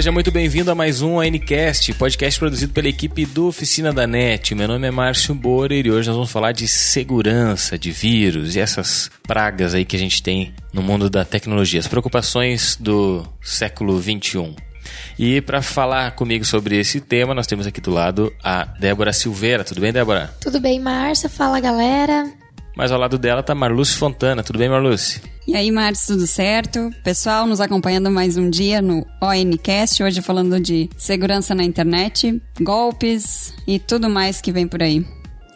Seja muito bem-vindo a mais um ANCast, podcast produzido pela equipe do Oficina da NET. Meu nome é Márcio Borer e hoje nós vamos falar de segurança, de vírus e essas pragas aí que a gente tem no mundo da tecnologia, as preocupações do século 21. E para falar comigo sobre esse tema, nós temos aqui do lado a Débora Silveira. Tudo bem, Débora? Tudo bem, Márcia? Fala, galera. Mas ao lado dela tá Marluce Fontana. Tudo bem, Marluce? E aí, Márcio, tudo certo? Pessoal, nos acompanhando mais um dia no ONCast, hoje falando de segurança na internet, golpes e tudo mais que vem por aí.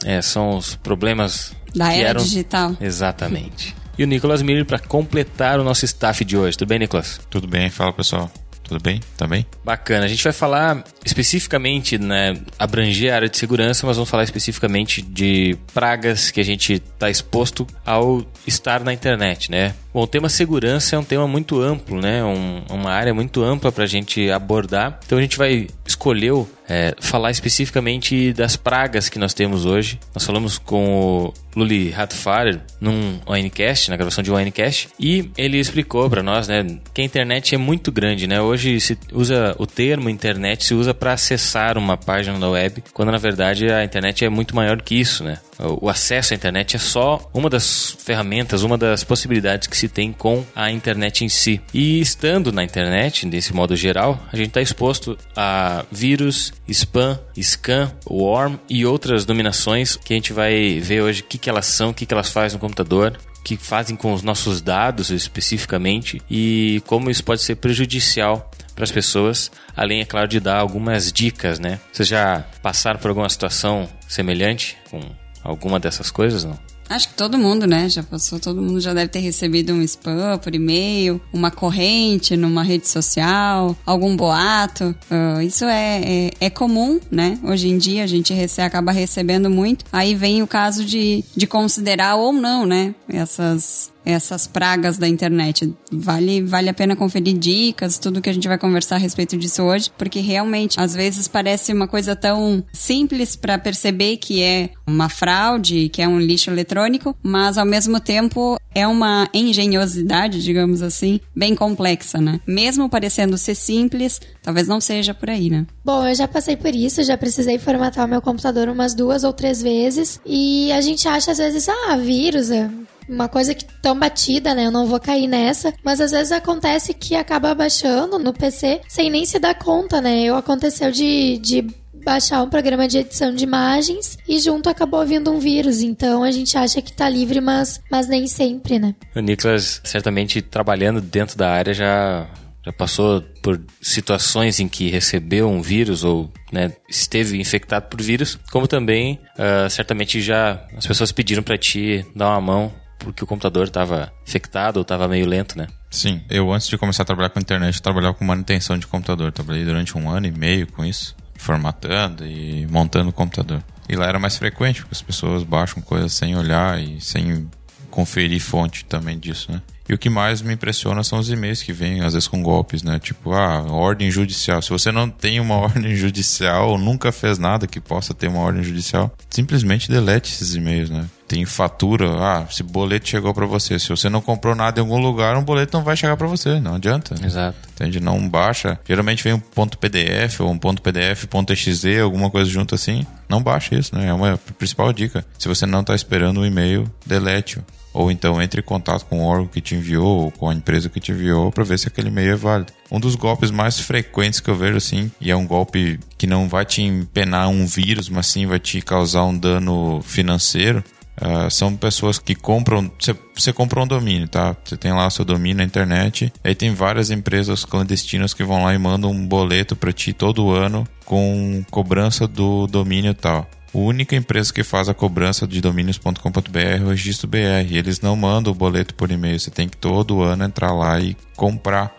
É, são os problemas da era eram... digital. Exatamente. E o Nicolas Miller para completar o nosso staff de hoje. Tudo bem, Nicolas? Tudo bem, fala pessoal. Tudo bem? Também? Bacana. A gente vai falar especificamente, né, abranger a área de segurança, mas vamos falar especificamente de pragas que a gente está exposto ao estar na internet, né? Bom, o tema segurança é um tema muito amplo, né? Um, uma área muito ampla para a gente abordar. Então a gente vai escolher é, falar especificamente das pragas que nós temos hoje. Nós falamos com o Luli Hatfarer num ONCast, na gravação de um ONCast, e ele explicou para nós, né, que a internet é muito grande, né? Hoje se usa o termo internet se usa para acessar uma página da web, quando na verdade a internet é muito maior que isso, né? O acesso à internet é só uma das ferramentas, uma das possibilidades que se tem com a internet em si. E estando na internet, desse modo geral, a gente está exposto a vírus, spam, scam, worm e outras dominações que a gente vai ver hoje o que, que elas são, o que, que elas fazem no computador, que fazem com os nossos dados especificamente e como isso pode ser prejudicial para as pessoas, além, é claro, de dar algumas dicas, né? Vocês já passaram por alguma situação semelhante com alguma dessas coisas, não? Acho que todo mundo, né? Já passou, todo mundo já deve ter recebido um spam por e-mail, uma corrente numa rede social, algum boato. Uh, isso é, é, é, comum, né? Hoje em dia a gente recebe, acaba recebendo muito. Aí vem o caso de, de considerar ou não, né? Essas, essas pragas da internet. Vale, vale a pena conferir dicas, tudo que a gente vai conversar a respeito disso hoje, porque realmente às vezes parece uma coisa tão simples para perceber que é uma fraude, que é um lixo eletrônico, mas ao mesmo tempo é uma engenhosidade, digamos assim, bem complexa, né? Mesmo parecendo ser simples, talvez não seja por aí, né? Bom, eu já passei por isso, já precisei formatar o meu computador umas duas ou três vezes e a gente acha às vezes, ah, vírus, é uma coisa que tão batida, né? Eu não vou cair nessa. Mas às vezes acontece que acaba baixando no PC sem nem se dar conta, né? Eu aconteceu de, de baixar um programa de edição de imagens e junto acabou vindo um vírus. Então a gente acha que tá livre, mas, mas nem sempre, né? O Nicolas, certamente trabalhando dentro da área, já, já passou por situações em que recebeu um vírus ou né, esteve infectado por vírus, como também uh, certamente já as pessoas pediram para ti dar uma mão porque o computador estava infectado ou estava meio lento, né? Sim, eu antes de começar a trabalhar com internet, trabalhava com manutenção de computador. Trabalhei durante um ano e meio com isso, formatando e montando o computador. E lá era mais frequente, porque as pessoas baixam coisas sem olhar e sem conferir fonte também disso, né? E o que mais me impressiona são os e-mails que vêm, às vezes com golpes, né? Tipo, ah, ordem judicial. Se você não tem uma ordem judicial ou nunca fez nada que possa ter uma ordem judicial, simplesmente delete esses e-mails, né? Tem fatura, ah, esse boleto chegou para você. Se você não comprou nada em algum lugar, um boleto não vai chegar para você, não adianta. Exato. Entende? Não baixa. Geralmente vem um ponto PDF ou um ponto PDF, ponto .exe, alguma coisa junto assim. Não baixa isso, né? É uma principal dica. Se você não está esperando o e-mail, delete-o. Ou então entre em contato com o órgão que te enviou ou com a empresa que te enviou para ver se aquele e-mail é válido. Um dos golpes mais frequentes que eu vejo assim, e é um golpe que não vai te empenar um vírus, mas sim vai te causar um dano financeiro, Uh, são pessoas que compram. Você comprou um domínio, tá? Você tem lá seu domínio na internet. Aí tem várias empresas clandestinas que vão lá e mandam um boleto para ti todo ano com cobrança do domínio tal. A única empresa que faz a cobrança de domínios.com.br é o Registro BR. Eles não mandam o boleto por e-mail. Você tem que todo ano entrar lá e comprar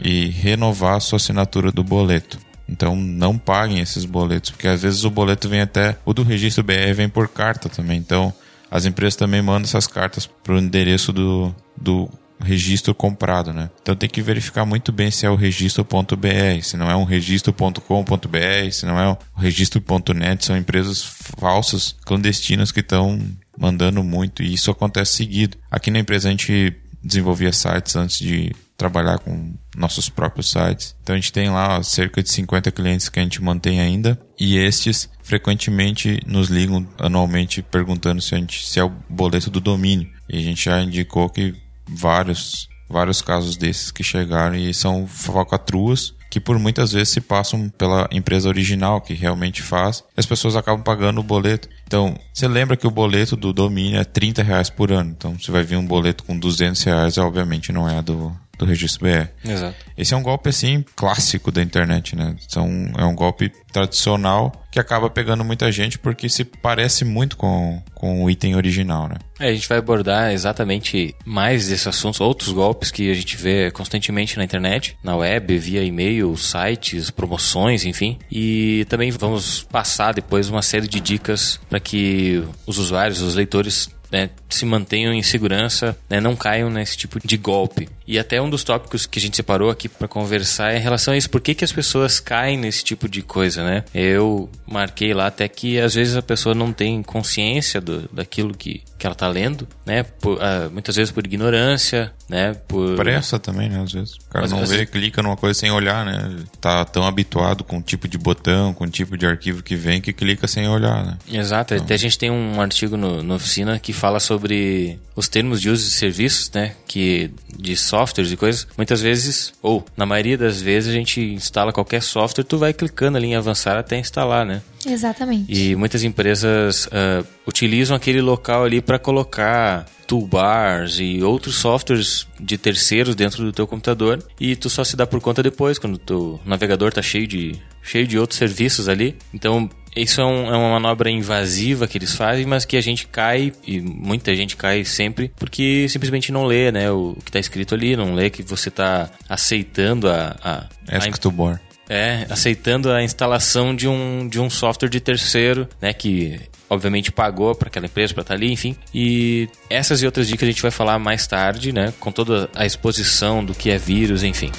e renovar a sua assinatura do boleto. Então não paguem esses boletos, porque às vezes o boleto vem até. O do registro BR vem por carta também. Então as empresas também mandam essas cartas para o endereço do, do registro comprado, né? Então tem que verificar muito bem se é o registro.br, se não é um registro.com.br, se não é o registro.net, são empresas falsas, clandestinas que estão mandando muito e isso acontece seguido. Aqui na empresa a gente desenvolvia sites antes de trabalhar com nossos próprios sites. Então a gente tem lá cerca de 50 clientes que a gente mantém ainda e estes frequentemente nos ligam anualmente perguntando se, a gente, se é o boleto do domínio. E a gente já indicou que vários vários casos desses que chegaram e são falcatruas que por muitas vezes se passam pela empresa original que realmente faz, e as pessoas acabam pagando o boleto. Então, você lembra que o boleto do domínio é 30 reais por ano. Então, você vai vir um boleto com 200 reais, obviamente não é do, do registro BR. Exato. Esse é um golpe, assim, clássico da internet, né? São, é um golpe tradicional que acaba pegando muita gente porque se parece muito com, com o item original, né? É, a gente vai abordar exatamente mais desses assuntos, outros golpes que a gente vê constantemente na internet, na web, via e-mail, sites, promoções, enfim. E também vamos passar depois uma série de dicas para que os usuários, os leitores né, se mantenham em segurança, né, não caiam nesse tipo de golpe. E até um dos tópicos que a gente separou aqui para conversar é em relação a isso. Por que, que as pessoas caem nesse tipo de coisa, né? Eu marquei lá até que às vezes a pessoa não tem consciência do, daquilo que, que ela tá lendo, né? Por, uh, muitas vezes por ignorância, né? Por pressa também, né? Às vezes. O cara Mas, não vê, vezes... clica numa coisa sem olhar, né? Tá tão habituado com o tipo de botão, com o tipo de arquivo que vem, que clica sem olhar, né? Exato. Então... Até a gente tem um artigo no, na oficina que fala sobre os termos de uso de serviços, né? Que de softwares e coisas, muitas vezes, ou na maioria das vezes, a gente instala qualquer software, tu vai clicando ali em avançar até instalar, né? Exatamente. E muitas empresas uh, utilizam aquele local ali para colocar toolbars e outros softwares de terceiros dentro do teu computador e tu só se dá por conta depois quando o teu navegador tá cheio de cheio de outros serviços ali. Então isso é, um, é, uma manobra invasiva que eles fazem, mas que a gente cai, e muita gente cai sempre, porque simplesmente não lê né, o que está escrito ali, não lê que você está aceitando a. a, Ask a, to bore. É, aceitando a instalação de um, de um software de terceiro, né, que obviamente pagou para aquela empresa para estar tá ali, enfim. E essas e outras dicas a gente vai falar mais tarde, né, com toda a exposição do que é vírus, enfim.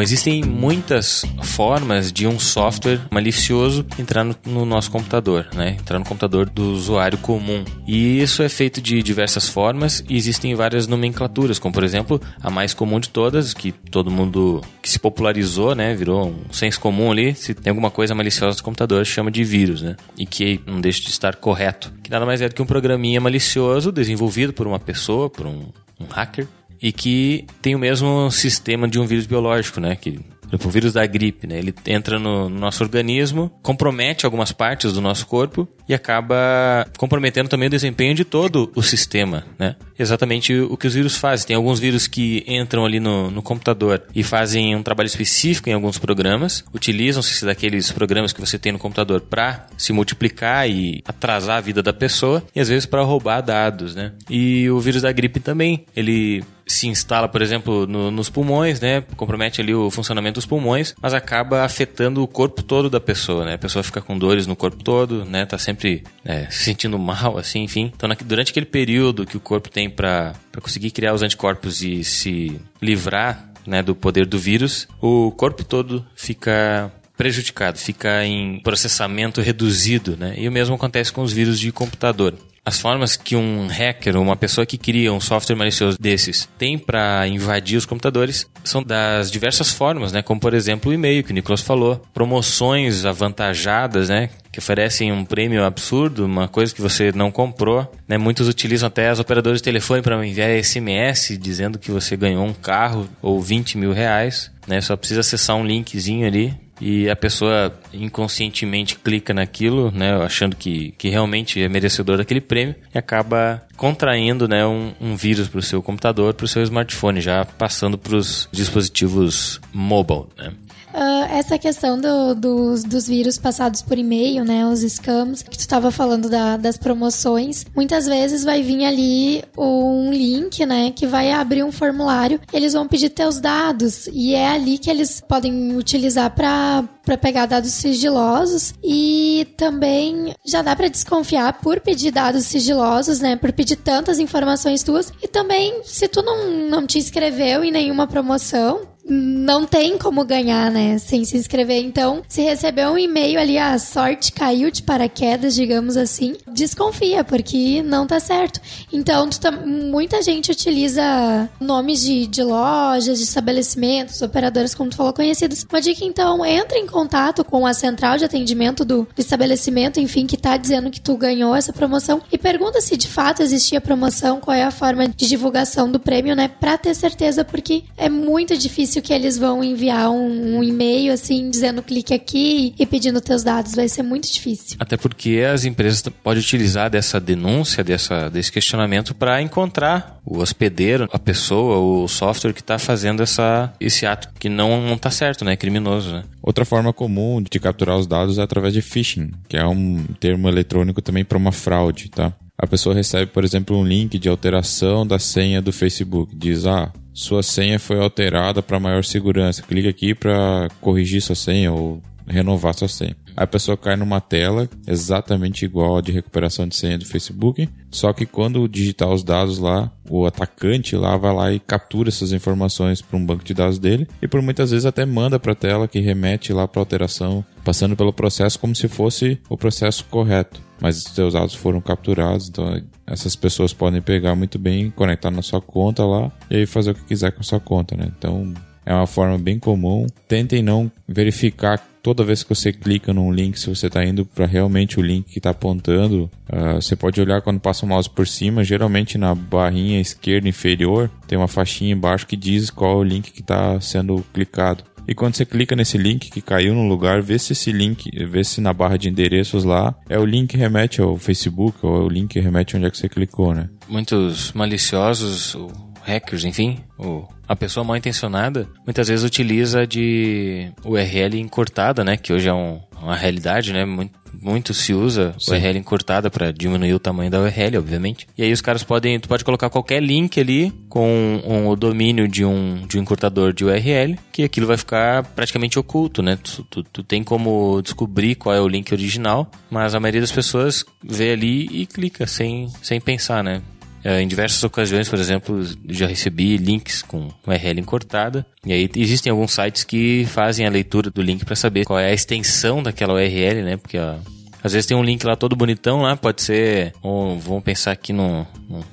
Bom, existem muitas formas de um software malicioso entrar no, no, nosso computador, né? Entrar no computador do usuário comum. E isso é feito de diversas formas e existem várias nomenclaturas, como por exemplo, a mais comum de todas, que todo mundo que se popularizou, né? Virou um senso comum ali. Se tem alguma coisa maliciosa no computador, chama de vírus, né? E que não deixa de estar correto. Que nada mais é do que um programinha malicioso desenvolvido por uma pessoa, por um, um hacker, e que tem o mesmo sistema de um vírus biológico, né? Que o vírus da gripe, né? Ele entra no, nosso organismo, compromete algumas partes do nosso corpo e acaba comprometendo também o desempenho de todo o sistema, né? Exatamente o que os vírus fazem. Tem alguns vírus que entram ali no, no computador e fazem um trabalho específico em alguns programas, utilizam-se daqueles programas que você tem no computador para se multiplicar e atrasar a vida da pessoa e às vezes para roubar dados, né? E o vírus da gripe também, ele se instala, por exemplo, no, nos pulmões, né? Compromete ali o funcionamento dos pulmões, mas acaba afetando o corpo todo da pessoa, né? A pessoa fica com dores no corpo todo, né? Tá sempre é, se sentindo mal, assim, enfim. Então, na, durante aquele período que o corpo tem para conseguir criar os anticorpos e se livrar né, do poder do vírus, o corpo todo fica prejudicado, fica em processamento reduzido, né? E o mesmo acontece com os vírus de computador. As formas que um hacker, uma pessoa que cria um software malicioso desses, tem para invadir os computadores são das diversas formas, né? Como por exemplo o e-mail que o Nicolas falou, promoções avantajadas, né? Que oferecem um prêmio absurdo, uma coisa que você não comprou. Né? Muitos utilizam até as operadoras de telefone para enviar SMS dizendo que você ganhou um carro ou 20 mil reais. Né? Só precisa acessar um linkzinho ali e a pessoa inconscientemente clica naquilo, né, achando que, que realmente é merecedor daquele prêmio e acaba contraindo né, um, um vírus para o seu computador, para o seu smartphone, já passando para os dispositivos mobile. Né. Uh, essa questão do, dos, dos vírus passados por e-mail, né? Os scams, que tu estava falando da, das promoções, muitas vezes vai vir ali um link, né? Que vai abrir um formulário, eles vão pedir teus dados e é ali que eles podem utilizar para para pegar dados sigilosos e também já dá para desconfiar por pedir dados sigilosos, né? Por pedir tantas informações tuas e também se tu não, não te inscreveu em nenhuma promoção, não tem como ganhar, né? Sem se inscrever. Então, se receber um e-mail ali, a sorte caiu de paraquedas, digamos assim, desconfia, porque não tá certo. Então, tá, muita gente utiliza nomes de, de lojas, de estabelecimentos, operadoras, como tu falou, conhecidos. Uma dica, então, entra em contato com a central de atendimento do, do estabelecimento, enfim, que tá dizendo que tu ganhou essa promoção e pergunta se de fato existia promoção, qual é a forma de divulgação do prêmio, né? Pra ter certeza, porque é muito difícil difícil que eles vão enviar um, um e-mail assim dizendo clique aqui e pedindo teus dados. Vai ser muito difícil. Até porque as empresas podem utilizar dessa denúncia, dessa, desse questionamento para encontrar o hospedeiro, a pessoa, o software que está fazendo essa, esse ato que não está certo, né? É criminoso, né? Outra forma comum de capturar os dados é através de phishing, que é um termo eletrônico também para uma fraude, tá? A pessoa recebe, por exemplo, um link de alteração da senha do Facebook. Diz, ah, sua senha foi alterada para maior segurança. Clique aqui para corrigir sua senha ou renovar sua senha. Aí a pessoa cai numa tela exatamente igual a de recuperação de senha do Facebook, só que quando digitar os dados lá, o atacante lá vai lá e captura essas informações para um banco de dados dele e por muitas vezes até manda para a tela que remete lá para alteração, passando pelo processo como se fosse o processo correto. Mas os seus dados foram capturados, então essas pessoas podem pegar muito bem, conectar na sua conta lá e aí fazer o que quiser com a sua conta, né? Então é uma forma bem comum. Tentem não verificar toda vez que você clica num link se você está indo para realmente o link que está apontando. Uh, você pode olhar quando passa o mouse por cima, geralmente na barrinha esquerda inferior tem uma faixinha embaixo que diz qual é o link que está sendo clicado. E quando você clica nesse link que caiu no lugar, vê se esse link, vê se na barra de endereços lá é o link que remete ao Facebook ou é o link que remete onde é que você clicou, né? Muitos maliciosos, hackers, enfim, o, a pessoa mal intencionada, muitas vezes utiliza de URL encurtada, né? Que hoje é um, uma realidade, né? Muito, muito se usa Sim. URL encurtada para diminuir o tamanho da URL, obviamente. E aí os caras podem, tu pode colocar qualquer link ali com um, o domínio de um, de um encurtador de URL, que aquilo vai ficar praticamente oculto, né? Tu, tu, tu tem como descobrir qual é o link original, mas a maioria das pessoas vê ali e clica sem, sem pensar, né? É, em diversas ocasiões, por exemplo, já recebi links com URL encurtada. E aí existem alguns sites que fazem a leitura do link para saber qual é a extensão daquela URL, né? Porque ó, às vezes tem um link lá todo bonitão lá, pode ser. Ou, vamos pensar aqui no, no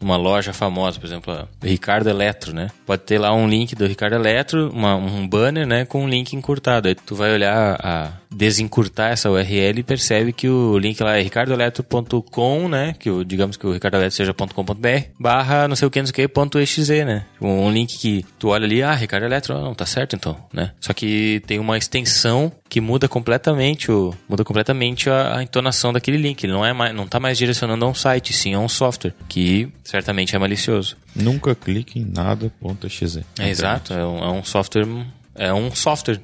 uma loja famosa, por exemplo, Ricardo Eletro, né? Pode ter lá um link do Ricardo Eletro, uma, um banner, né, com um link encurtado. Aí tu vai olhar a desencurtar essa URL e percebe que o link lá é ricardoeletro.com, né? Que o, digamos que o Ricardo Eletro seja .com.br, barra não sei o que, não sei o que, ponto .exe, né? Um link que tu olha ali, ah, Ricardo Eletro, não, tá certo então, né? Só que tem uma extensão que muda completamente o muda completamente a, a entonação daquele link. Ele não é mais, não tá mais direcionando a um site, sim a um software, que certamente é malicioso. Nunca clique em nada.exe. É exato, é um, é um software é um software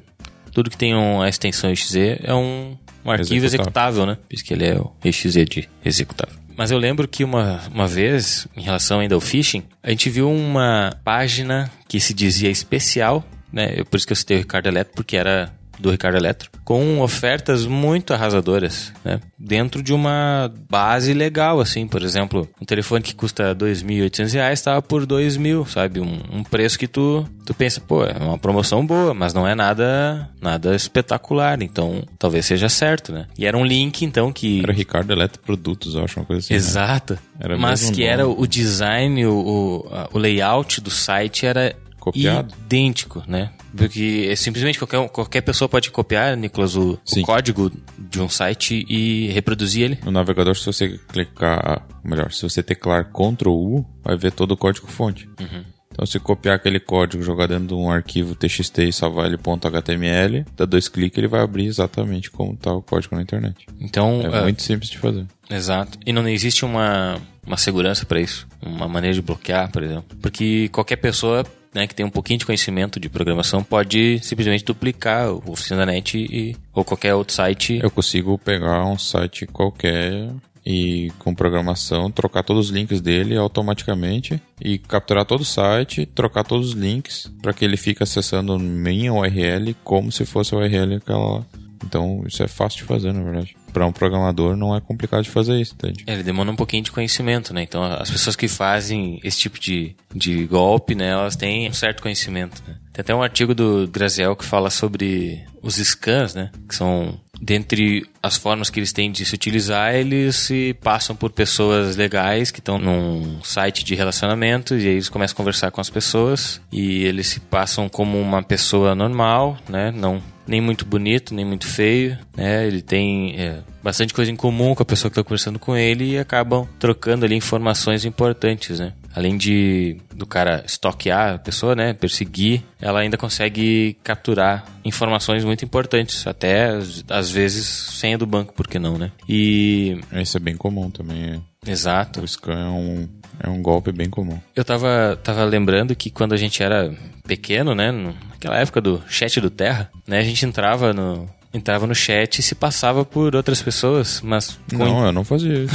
tudo que tem uma extensão exe é um, um arquivo executável, né? Por isso que ele é o exe de executável. Mas eu lembro que uma, uma vez, em relação ainda ao phishing, a gente viu uma página que se dizia especial, né? Por isso que eu citei o Ricardo Eletro, porque era do Ricardo Eletro, com ofertas muito arrasadoras, né? Dentro de uma base legal, assim, por exemplo, um telefone que custa R$ 2.800 estava por R$ 2.000, sabe? Um, um, preço que tu, tu pensa, pô, é uma promoção boa, mas não é nada nada espetacular, então talvez seja certo, né? E era um link, então, que... Era Ricardo Eletro Produtos, eu acho, uma coisa assim. Né? Exato. Né? mas que era o design, o, o, o layout do site era copiado. idêntico, né? Porque é simplesmente qualquer, qualquer pessoa pode copiar, Nicolas, o, o, código de um site e reproduzir ele. No navegador, se você clicar, melhor, se você teclar Ctrl U, vai ver todo o código fonte. Uhum. Então, se copiar aquele código, jogar dentro de um arquivo TXT e salvar ele .html, dá dois cliques ele vai abrir exatamente como está o código na internet. Então, é uh, muito simples de fazer. Exato. E não existe uma, uma segurança para isso, uma maneira de bloquear, por exemplo, porque qualquer pessoa né, que tem um pouquinho de conhecimento de programação, pode simplesmente duplicar o Oficina da Net e, ou qualquer outro site. Eu consigo pegar um site qualquer e com programação trocar todos os links dele automaticamente e capturar todo o site, trocar todos os links para que ele fique acessando minha URL como se fosse a URL aquela. Então isso é fácil de fazer, na verdade. Para um programador não é complicado de fazer isso, entende? É, ele demanda um pouquinho de conhecimento, né? Então as pessoas que fazem esse tipo de, de golpe, né, elas têm um certo conhecimento. Né? Tem até um artigo do Graziel que fala sobre os scans, né? Que são dentre as formas que eles têm de se utilizar, eles se passam por pessoas legais que estão num site de relacionamento e aí eles começam a conversar com as pessoas e eles se passam como uma pessoa normal, né? Não nem muito bonito, nem muito feio, né? Ele tem é, bastante coisa em comum com a pessoa que está conversando com ele e acabam trocando ali informações importantes, né? Além de do cara stalkear a pessoa, né, perseguir, ela ainda consegue capturar informações muito importantes, até às vezes senha do banco, por que não, né? E Isso é bem comum também. exato. O scan é um, é um golpe bem comum. Eu tava, tava lembrando que quando a gente era pequeno, né? Naquela época do chat do Terra, né? A gente entrava no, entrava no chat e se passava por outras pessoas, mas com, Não, eu não fazia isso.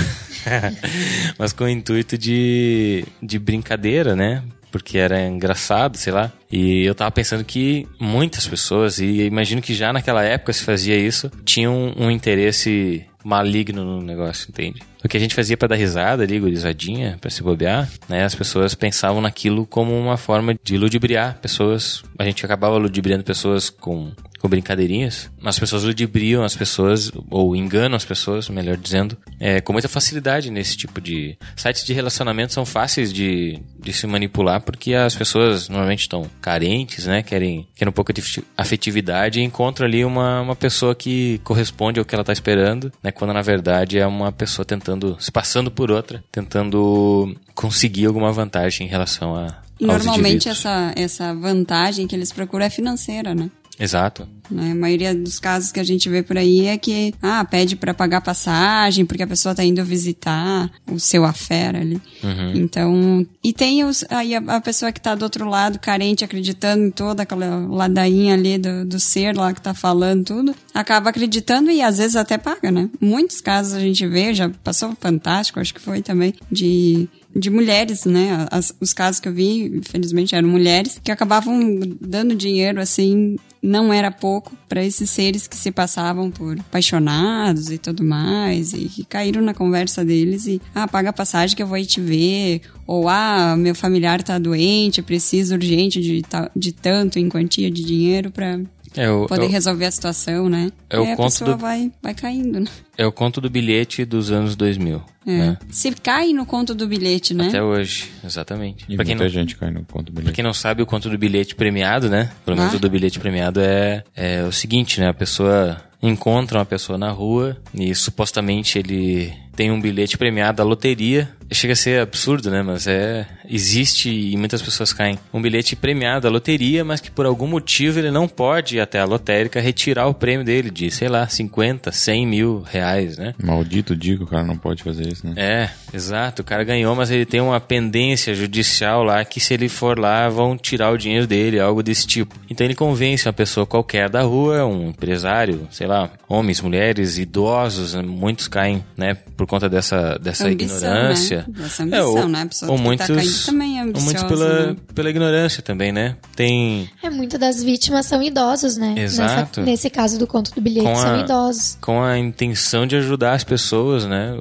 mas com o intuito de, de brincadeira, né? Porque era engraçado, sei lá. E eu tava pensando que muitas pessoas, e imagino que já naquela época se fazia isso, tinham um interesse maligno no negócio, entende? O que a gente fazia para dar risada ali, gurizadinha, pra se bobear, né? As pessoas pensavam naquilo como uma forma de ludibriar pessoas. A gente acabava ludibriando pessoas com, com brincadeirinhas. As pessoas ludibriam as pessoas, ou enganam as pessoas, melhor dizendo, é, com muita facilidade nesse tipo de... Sites de relacionamento são fáceis de, de se manipular, porque as pessoas normalmente estão carentes, né? Querem, querem um pouco de afetividade e encontram ali uma, uma pessoa que corresponde ao que ela tá esperando, né? Quando na verdade é uma pessoa tentando, se passando por outra, tentando conseguir alguma vantagem em relação a. Normalmente essa, essa vantagem que eles procuram é financeira, né? Exato. Né? A maioria dos casos que a gente vê por aí é que, ah, pede pra pagar passagem porque a pessoa tá indo visitar o seu afera ali. Então, e tem os, aí a, a pessoa que tá do outro lado, carente, acreditando em toda aquela ladainha ali do, do ser lá que tá falando tudo, acaba acreditando e às vezes até paga, né? Muitos casos a gente vê, já passou fantástico, acho que foi também, de de mulheres, né? As- os casos que eu vi, infelizmente, eram mulheres que acabavam dando dinheiro assim, não era pouco, para esses seres que se passavam por apaixonados e tudo mais, e que caíram na conversa deles e, ah, paga a passagem que eu vou aí te ver, ou, ah, meu familiar tá doente, preciso urgente de, de tanto em quantia de dinheiro para É poder o- resolver a situação, né? é o Aí a conto pessoa do- vai, vai caindo, né? É o conto do bilhete dos anos 2000. É. Né? Se cai no conto do bilhete, né? Até hoje, exatamente. E Pra quem, muita não, gente cai no conto pra bilhete. quem não sabe, o conto do bilhete premiado, né? Pelo menos Ah. o do bilhete premiado é, é o seguinte, né? A pessoa encontra uma pessoa na rua e supostamente ele tem um bilhete premiado da loteria. Chega a ser absurdo, né? Mas é. Existe e muitas pessoas caem. Um bilhete premiado da loteria, mas que por algum motivo ele não pode ir até a lotérica retirar o prêmio dele de, sei lá, 50, 100 mil reais, né? Maldito que o cara não pode fazer isso, né? É, exato. O cara ganhou, mas ele tem uma pendência judicial lá que se ele for lá vão tirar o dinheiro dele, algo desse tipo. Então ele convence uma pessoa qualquer da rua, um empresário, sei lá, homens, mulheres, idosos, né, muitos caem, né, por conta dessa, dessa Ambição, ignorância. né? Dessa ambição, ou, né? A pessoa ou que muitos, tá caindo também é ou muitos ambiciosa, pela, né? pela ignorância também, né? Tem É, muitas das vítimas são idosos, né? Exato. Nessa- nesse caso do conto do bilhete, Com são a- idosos. com a intenção de ajudar as pessoas, né?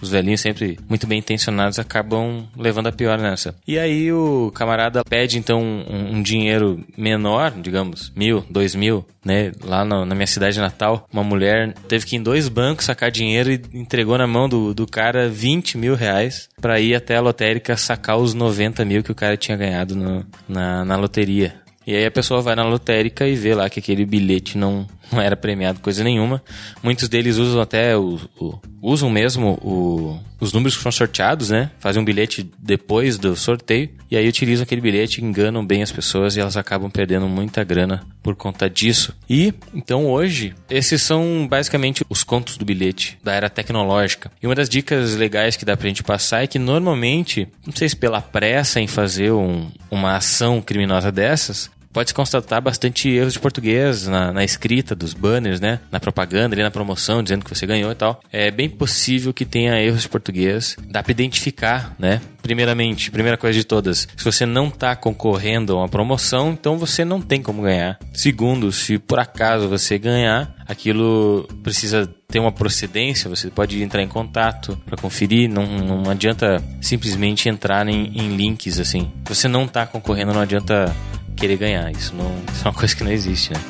Os velhinhos sempre muito bem intencionados acabam levando a pior nessa. E aí o camarada pede então um, um dinheiro menor, digamos, mil, dois mil, né? Lá no- na minha cidade natal, uma mulher teve que ir em dois bancos sacar dinheiro e entregou na mão do, do cara 20 mil reais pra ir até a lotérica sacar os 90 mil que o cara tinha ganhado no- na, na loteria. E aí a pessoa vai na lotérica e vê lá que aquele bilhete não, não era premiado coisa nenhuma. Muitos deles usam até o, o, usam mesmo o, os números que foram sorteados, né? Fazem um bilhete depois do sorteio e aí utilizam aquele bilhete, enganam bem as pessoas e elas acabam perdendo muita grana por conta disso. E então hoje, esses são basicamente os contos do bilhete da era tecnológica. E uma das dicas legais que dá pra gente passar é que normalmente, não sei se pela pressa em fazer um, uma ação criminosa dessas, pode-se constatar bastante erros de português na, na, escrita dos banners, né? Na propaganda, ali na promoção, dizendo que você ganhou e tal. É bem possível que tenha erros de português. Dá para identificar, né? Primeiramente, primeira coisa de todas, se você não está concorrendo a uma promoção, então você não tem como ganhar. Segundo, se por acaso você ganhar, aquilo precisa ter uma procedência, você pode entrar em contato para conferir, não, não adianta simplesmente entrar em, em links assim. Se você não está concorrendo, não adianta querer ganhar. Isso, não, isso é uma coisa que não existe, né?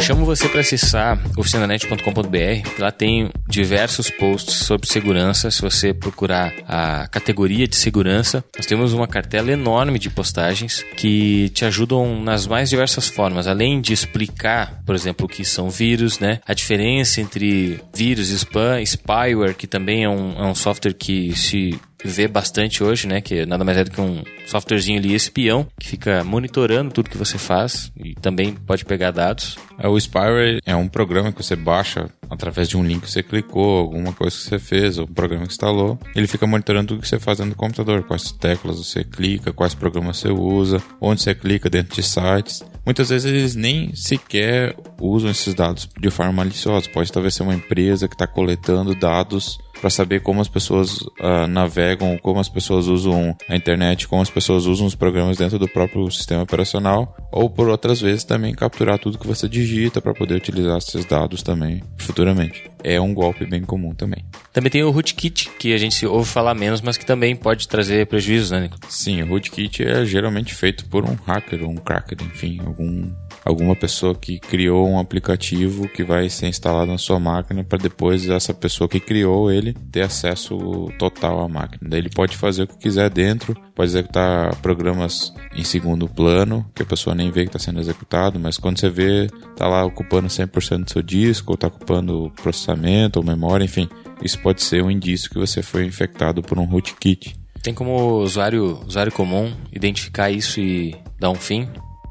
Chamo você para acessar oficinanet.com.br. Lá tem diversos posts sobre segurança. Se você procurar a categoria de segurança, nós temos uma cartela enorme de postagens que te ajudam nas mais diversas formas. Além de explicar, por exemplo, o que são vírus, né? A diferença entre vírus, spam, spyware, que também é um, é um software que se vê bastante hoje, né? Que nada mais é do que um softwarezinho ali espião que fica monitorando tudo que você faz e também pode pegar dados. É, o Spyware é um programa que você baixa através de um link que você clicou, alguma coisa que você fez, ou um programa que instalou. Ele fica monitorando tudo que você faz no computador, quais teclas você clica, quais programas você usa, onde você clica dentro de sites. Muitas vezes eles nem sequer usam esses dados de forma maliciosa. Pode talvez ser uma empresa que está coletando dados para saber como as pessoas uh, navegam, como as pessoas usam a internet, como as pessoas usam os programas dentro do próprio sistema operacional, ou por outras vezes também capturar tudo que você digita para poder utilizar esses dados também futuramente. É um golpe bem comum também. Também tem o rootkit, que a gente ouve falar menos, mas que também pode trazer prejuízos, né, Nico? Sim, o rootkit é geralmente feito por um hacker, um cracker, enfim, algum alguma pessoa que criou um aplicativo que vai ser instalado na sua máquina para depois essa pessoa que criou ele ter acesso total à máquina. Daí ele pode fazer o que quiser dentro, pode executar programas em segundo plano, que a pessoa nem vê que está sendo executado, mas quando você vê, está lá ocupando 100% do seu disco, ou está ocupando processamento ou memória, enfim, isso pode ser um indício que você foi infectado por um rootkit. Tem como usuário, usuário comum identificar isso e dar um fim?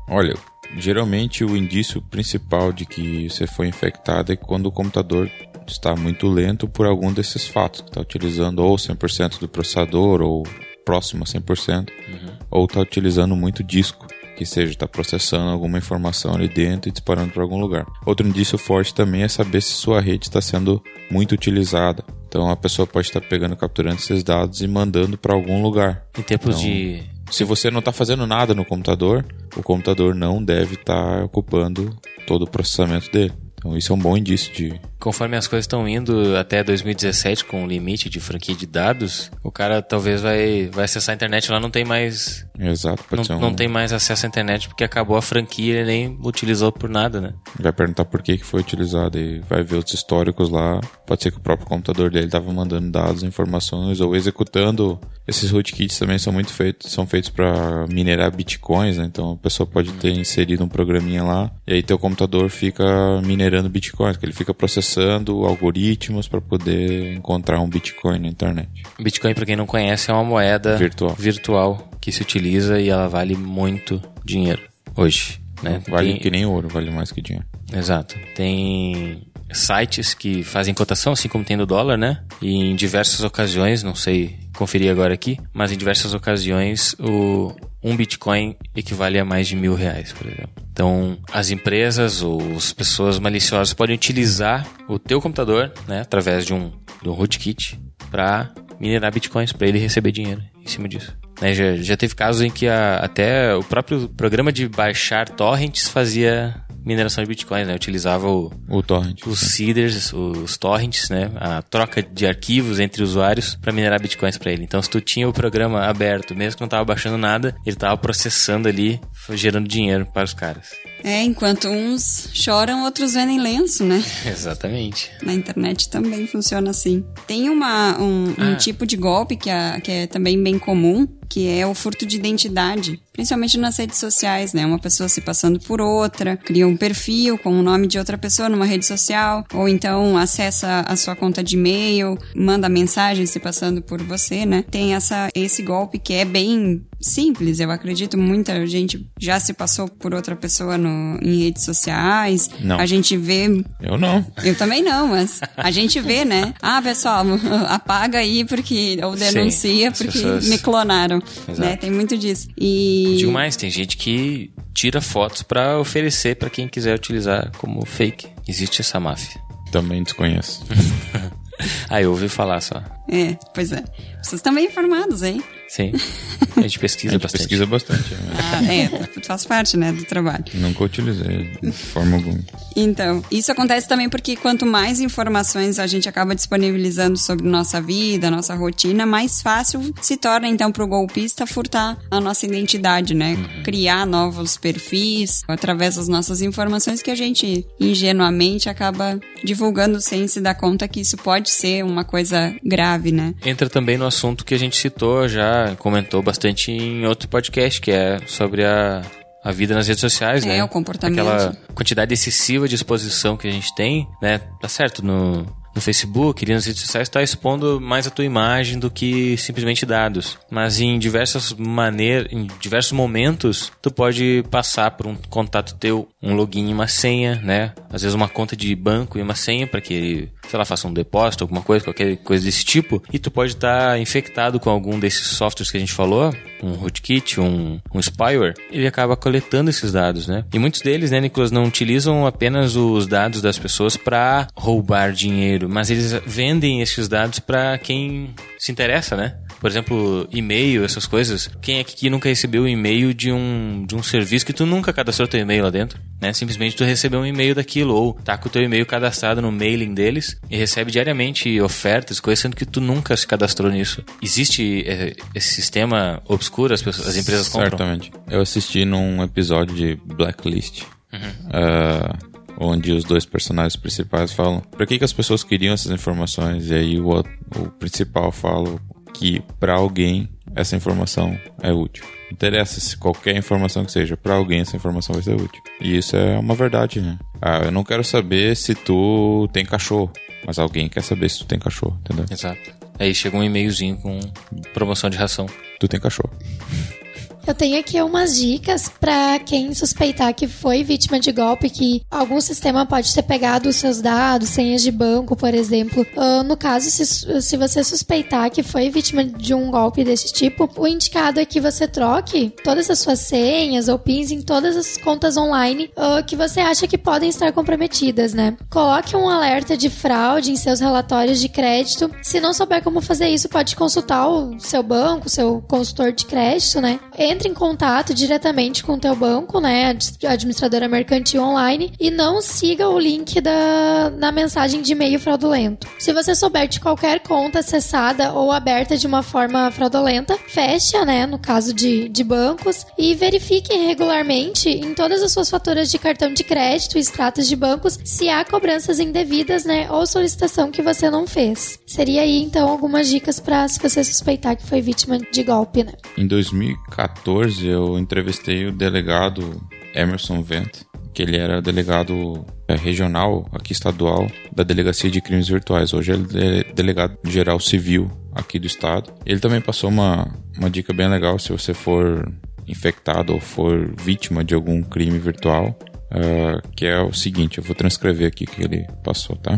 Olha, Geralmente o indício principal de que você foi infectado é quando o computador está muito lento por algum desses fatos, está utilizando ou 100% do processador ou próximo a 100%, uhum. ou está utilizando muito disco, que seja está processando alguma informação ali dentro e disparando para algum lugar. Outro indício forte também é saber se sua rede está sendo muito utilizada. Então a pessoa pode estar pegando, capturando esses dados e mandando para algum lugar. Em tempos então, de se você não está fazendo nada no computador, o computador não deve estar tá ocupando todo o processamento dele. Então isso é um bom indício de. Conforme as coisas estão indo até 2017 com o limite de franquia de dados, o cara talvez vai, vai acessar a internet lá não tem mais. Exato, pode não, ser um... não tem mais acesso à internet porque acabou a franquia e nem utilizou por nada, né? Vai perguntar por que, que foi utilizado e vai ver os históricos lá. Pode ser que o próprio computador dele estava mandando dados, informações ou executando. Esses rootkits também são muito feitos, são feitos para minerar bitcoins, né? Então a pessoa pode ter inserido um programinha lá e aí teu computador fica minerando minerando bitcoins, que ele fica processando algoritmos para poder encontrar um bitcoin na internet. Bitcoin, para quem não conhece, é uma moeda virtual. virtual que se utiliza e ela vale muito dinheiro hoje. Né? Vale Tem... que nem ouro, vale mais que dinheiro. Exato. Tem sites que fazem cotação, assim como tem no dólar, né? E em diversas ocasiões, não sei conferir agora aqui, mas em diversas ocasiões o um Bitcoin equivale a mais de mil reais, por exemplo. Então, as empresas ou as pessoas maliciosas podem utilizar o teu computador, né, através de um, de um rootkit, para minerar bitcoins, para ele receber dinheiro em cima disso. Né, já, já teve casos em que a, até o próprio programa de baixar torrents fazia mineração de bitcoins, né? Utilizava o, o torrent, os seeders, os torrents, né? A troca de arquivos entre usuários para minerar bitcoins para ele. Então, se tu tinha o programa aberto, mesmo que não tava baixando nada, ele tava processando ali, gerando dinheiro para os caras. É, enquanto uns choram, outros vendem lenço, né? Exatamente. Na internet também funciona assim. Tem uma, um, um Ah. tipo de golpe que é, que é também bem comum, que é o furto de identidade, principalmente nas redes sociais, né? Uma pessoa se passando por outra, cria um perfil com o nome de outra pessoa numa rede social, ou então acessa a sua conta de e-mail, manda mensagem se passando por você, né? Tem essa, esse golpe que é bem simples, eu acredito. Muita gente já se passou por outra pessoa no, em redes sociais. Não. A gente vê Eu não. eu também não, mas a gente vê, né? Ah, pessoal, apaga aí porque ou Sim, denuncia as porque pessoas- me clonaram, Exato. né? Tem muito disso. E Digo mais, tem gente que tira fotos pra oferecer pra quem quiser utilizar como fake. Existe essa máfia. Também desconheço. Ah, eu ouvi falar só. é, pois é. Vocês estão bem informados, hein? Sim. A gente A pesquisa gente bastante. pesquisa bastante. né? Ah, é, faz parte, né, do trabalho. Nunca utilizei de forma alguma. Então, isso acontece também porque quanto mais informações a gente acaba disponibilizando sobre nossa vida, nossa rotina, mais fácil se torna então para o golpista furtar a nossa identidade, né? Criar novos perfis através das nossas informações que a gente ingenuamente acaba divulgando sem se dar conta que isso pode ser uma coisa grave, né? Entra também no assunto que a gente citou já, comentou bastante em outro podcast, que é sobre a, a vida nas redes sociais, É, né? o comportamento. Aquela quantidade excessiva de exposição que a gente tem, né? Tá certo, no, no Facebook, ali nas redes sociais, tá expondo mais a tua imagem do que simplesmente dados. Mas em diversas maneiras, em diversos momentos, tu pode passar por um contato teu, um login e uma senha, né? Às vezes uma conta de banco e uma senha para que ele, sei lá, faça um depósito, alguma coisa, qualquer coisa desse tipo. E tu pode estar infectado com algum desses softwares que a gente falou, um rootkit, um, um spyware, ele acaba coletando esses dados, né? E muitos deles, né, Nicolas, não utilizam apenas os dados das pessoas para roubar dinheiro, mas eles vendem esses dados para quem se interessa, né? Por exemplo, e-mail, essas coisas. Quem é que nunca recebeu um e-mail de um, de um serviço que tu nunca cadastrou teu e-mail lá dentro? Né? Simplesmente tu recebeu um e-mail daquilo, ou tá com o teu e-mail cadastrado no mailing deles e recebe diariamente ofertas, coisas sendo que tu nunca se cadastrou nisso. Existe eh, esse sistema obscuro, as, pessoas, as empresas compram? Certamente. Eu assisti num episódio de Blacklist, ah, onde os dois personagens principais falam pra que, que as pessoas queriam essas informações, e aí o, o principal fala que pra alguém essa informação é útil. Interessa se qualquer informação que seja, pra alguém essa informação vai ser útil. E isso é uma verdade, né? Ah, eu não quero saber se tu tem cachorro, mas alguém quer saber se tu tem cachorro, entendeu? Exato. Aí chega um e-mailzinho com promoção de ração. Tu tem cachorro. Eu tenho aqui umas dicas pra quem suspeitar que foi vítima de golpe, que algum sistema pode ter pegado os seus dados, senhas de banco, por exemplo. Ah, no caso, se, se você suspeitar que foi vítima de um golpe desse tipo, o indicado é que você troque todas as suas senhas ou pins em todas as contas online ah, que você acha que podem estar comprometidas, né? Coloque um alerta de fraude em seus relatórios de crédito. Se não souber como fazer isso, pode consultar o seu banco, seu consultor de crédito, né? Entre em contato diretamente com o teu banco, né? Ad- Administradora mercantil online e não siga o link da, na mensagem de e-mail fraudulento. Se você souber de qualquer conta acessada ou aberta de uma forma fraudulenta, feche, né? No caso de, de bancos e verifique regularmente em todas as suas faturas de cartão de crédito e extratos de bancos se há cobranças indevidas, né? Ou solicitação que você não fez. Seria aí então algumas dicas para se você suspeitar que foi vítima de golpe, né? Em 2014, eu entrevistei o delegado Emerson Vent, que ele era delegado é, regional, aqui estadual, da Delegacia de Crimes Virtuais. Hoje ele é delegado geral civil aqui do estado. Ele também passou uma, uma dica bem legal se você for infectado ou for vítima de algum crime virtual, ah, que é o seguinte, eu vou transcrever aqui o que ele passou, tá?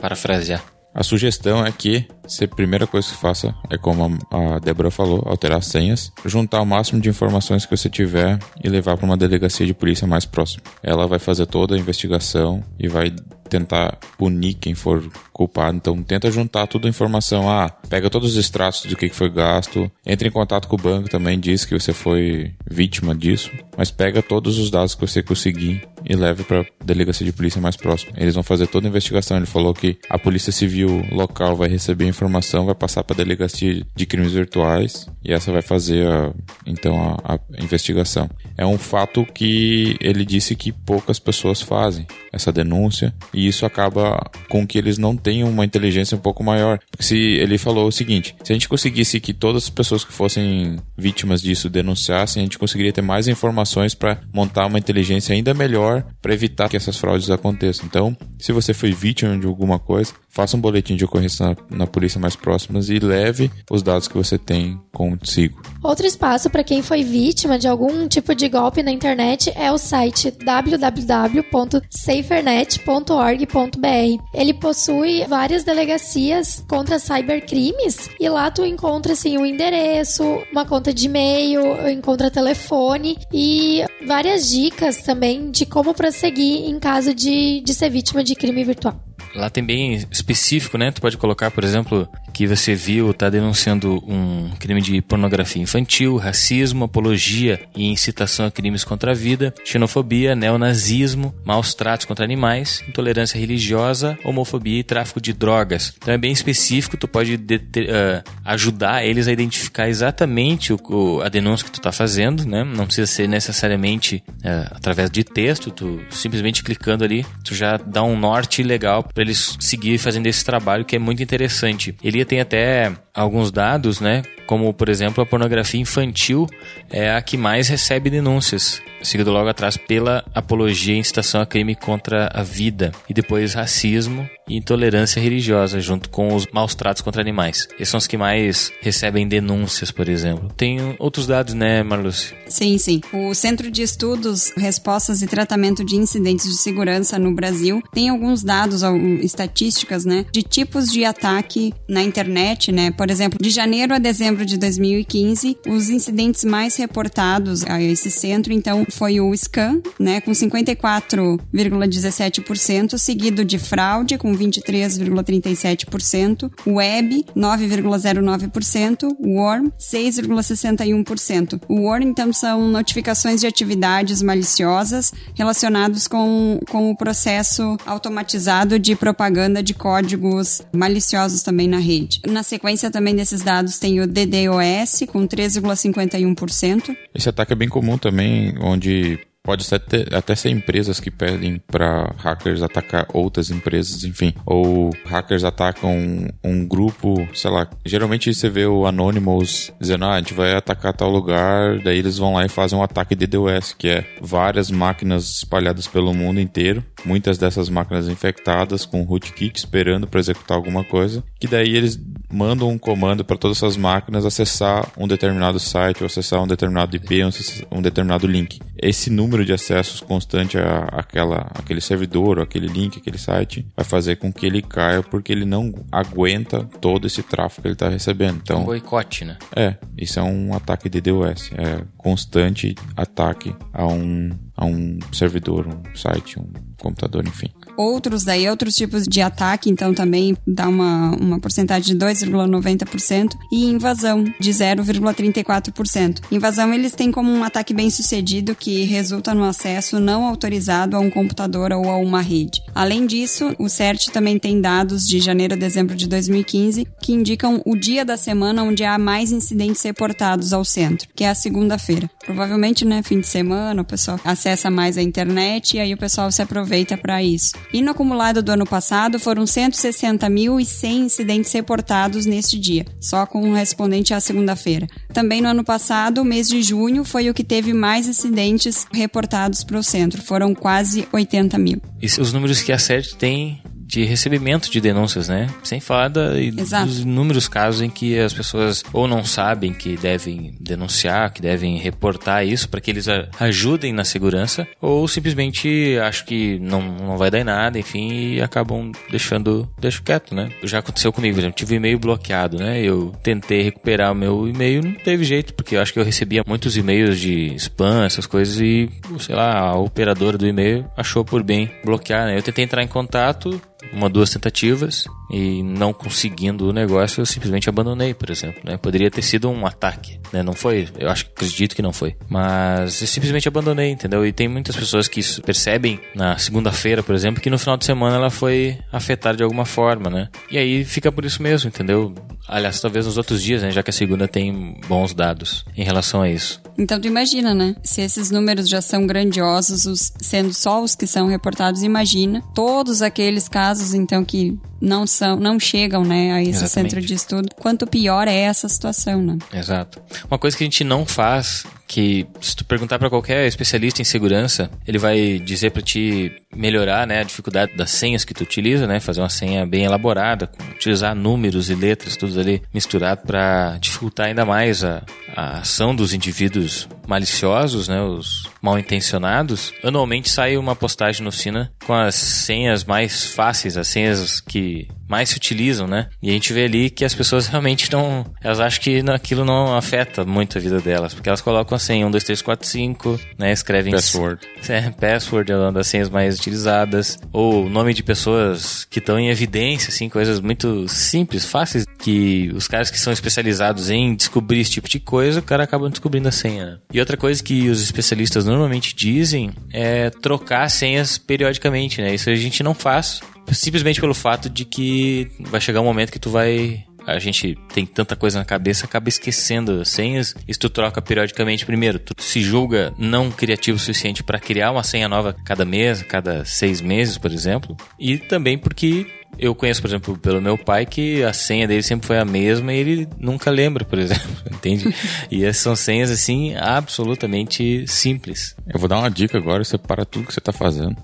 Parafrasear. A sugestão é que se a primeira coisa que faça é como a Débora falou, alterar as senhas, juntar o máximo de informações que você tiver e levar para uma delegacia de polícia mais próxima. Ela vai fazer toda a investigação e vai tentar punir quem for culpado. Então tenta juntar toda a informação. Ah, pega todos os extratos do que foi gasto, entre em contato com o banco também, diz que você foi vítima disso, mas pega todos os dados que você conseguir e leve para delegacia de polícia mais próxima. Eles vão fazer toda a investigação. Ele falou que a polícia civil local vai receber a informação, vai passar para a delegacia de crimes virtuais e essa vai fazer a, então a, a investigação. É um fato que ele disse que poucas pessoas fazem essa denúncia e isso acaba com que eles não tenham uma inteligência um pouco maior. Se ele falou o seguinte: se a gente conseguisse que todas as pessoas que fossem vítimas disso denunciassem, a gente conseguiria ter mais informações para montar uma inteligência ainda melhor para evitar que essas fraudes aconteçam. Então, se você foi vítima de alguma coisa, faça um boletim de ocorrência na, na polícia mais próxima e leve os dados que você tem consigo. Outro espaço para quem foi vítima de algum tipo de golpe na internet é o site www.safernet.org.br. Ele possui várias delegacias contra cybercrimes e lá tu encontra assim o um endereço, uma conta de e-mail, encontra telefone e várias dicas também de como prosseguir em caso de, de ser vítima de crime virtual. Lá tem bem específico, né? Tu pode colocar, por exemplo, que você viu, tá denunciando um crime de pornografia infantil, racismo, apologia e incitação a crimes contra a vida, xenofobia, neonazismo, maus tratos contra animais, intolerância religiosa, homofobia e tráfico de drogas. Então é bem específico, tu pode uh, ajudar eles a identificar exatamente o, o, a denúncia que tu tá fazendo, né? Não precisa ser necessariamente uh, através de texto, tu simplesmente clicando ali, tu já dá um norte legal para eles seguir fazendo esse trabalho que é muito interessante. Ele tem até alguns dados, né? Como, por exemplo, a pornografia infantil é a que mais recebe denúncias, seguido logo atrás pela apologia e incitação a crime contra a vida, e depois racismo e intolerância religiosa, junto com os maus tratos contra animais. Esses são os que mais recebem denúncias, por exemplo. Tem outros dados, né, Marluce? Sim, sim. O Centro de Estudos, Respostas e Tratamento de Incidentes de Segurança no Brasil tem alguns dados, estatísticas, né, de tipos de ataque na internet, né? Por exemplo, de janeiro a dezembro de 2015, os incidentes mais reportados a esse centro, então, foi o Scan, né, com 54,17%, seguido de fraude, com 23,37%, Web, 9,09%, Worm, 6,61%. O Worm, então, são notificações de atividades maliciosas relacionadas com, com o processo automatizado de propaganda de códigos maliciosos também na rede. Na sequência também desses dados tem o DDoS, com 13,51%. Esse ataque é bem comum também, onde Pode ser até ser empresas que pedem para hackers atacar outras empresas, enfim. Ou hackers atacam um, um, grupo, sei lá. Geralmente você vê o Anonymous dizendo, ah, a gente vai atacar tal lugar, daí eles vão lá e fazem um ataque DDoS, que é várias máquinas espalhadas pelo mundo inteiro, muitas dessas máquinas infectadas com rootkit esperando para executar alguma coisa, que daí eles mandam um comando para todas essas máquinas acessar um determinado site ou acessar um determinado IP, um determinado link. Esse número de acessos constante a, aquela, aquele servidor, aquele link, aquele site, vai fazer com que ele caia porque ele não aguenta todo esse tráfego que ele está recebendo. Então, um boicote, né? É, isso é um ataque de DOS. É constante ataque a um, a um servidor, um site, um computador, enfim outros daí, outros tipos de ataque, então também dá uma, uma porcentagem de 2,90% e invasão de 0,34%. Invasão eles têm como um ataque bem sucedido que resulta no acesso não autorizado a um computador ou a uma rede. Além disso, o CERT também tem dados de janeiro a dezembro de 2015 que indicam o dia da semana onde há mais incidentes reportados ao centro, que é a segunda-feira. Provavelmente, né, fim de semana, o pessoal mais a internet e aí o pessoal se aproveita para isso. E no acumulado do ano passado foram 160.100 incidentes reportados neste dia, só com o respondente à segunda-feira. Também no ano passado, o mês de junho foi o que teve mais incidentes reportados para o centro, foram quase 80 mil. E os números que a CERT tem de recebimento de denúncias, né? Sem falar da, dos inúmeros casos em que as pessoas ou não sabem que devem denunciar, que devem reportar isso para que eles ajudem na segurança, ou simplesmente acham que não, não vai dar em nada, enfim, e acabam deixando deixo quieto, né? Já aconteceu comigo, exemplo, tive o e-mail bloqueado, né? Eu tentei recuperar o meu e-mail, não teve jeito, porque eu acho que eu recebia muitos e-mails de spam, essas coisas, e, sei lá, a operadora do e-mail achou por bem bloquear, né? Eu tentei entrar em contato, uma, duas tentativas e não conseguindo o negócio, eu simplesmente abandonei, por exemplo. Né? Poderia ter sido um ataque, né? Não foi, eu acho, acredito que não foi. Mas eu simplesmente abandonei, entendeu? E tem muitas pessoas que percebem na segunda-feira, por exemplo, que no final de semana ela foi afetada de alguma forma, né? E aí fica por isso mesmo, entendeu? Aliás, talvez nos outros dias, né? Já que a segunda tem bons dados em relação a isso. Então tu imagina, né? Se esses números já são grandiosos, os, sendo só os que são reportados, imagina todos aqueles casos, então, que não são, não chegam, né, a esse Exatamente. centro de estudo. Quanto pior é essa situação, né? Exato. Uma coisa que a gente não faz, que se tu perguntar para qualquer especialista em segurança, ele vai dizer para ti melhorar, né, a dificuldade das senhas que tu utiliza, né, fazer uma senha bem elaborada, utilizar números e letras todos ali misturado para dificultar ainda mais a, a ação dos indivíduos maliciosos, né, os mal intencionados. Anualmente sai uma postagem no Sina com as senhas mais fáceis, as senhas que mais se utilizam, né? E a gente vê ali que as pessoas realmente não. Elas acham que aquilo não afeta muito a vida delas, porque elas colocam a senha 1, 2, 3, 4, 5, né? Escrevem. Password. É, password é uma das senhas mais utilizadas. Ou nome de pessoas que estão em evidência, assim, coisas muito simples, fáceis, que os caras que são especializados em descobrir esse tipo de coisa, o cara acaba descobrindo a senha. né? E outra coisa que os especialistas normalmente dizem é trocar senhas periodicamente, né? Isso a gente não faz simplesmente pelo fato de que vai chegar um momento que tu vai a gente tem tanta coisa na cabeça, acaba esquecendo as senhas. Se tu troca periodicamente, primeiro, tu se julga não criativo o suficiente para criar uma senha nova cada mês, cada seis meses, por exemplo. E também porque eu conheço, por exemplo, pelo meu pai, que a senha dele sempre foi a mesma e ele nunca lembra, por exemplo, entende? e essas são senhas, assim, absolutamente simples. Eu vou dar uma dica agora, você para tudo que você tá fazendo.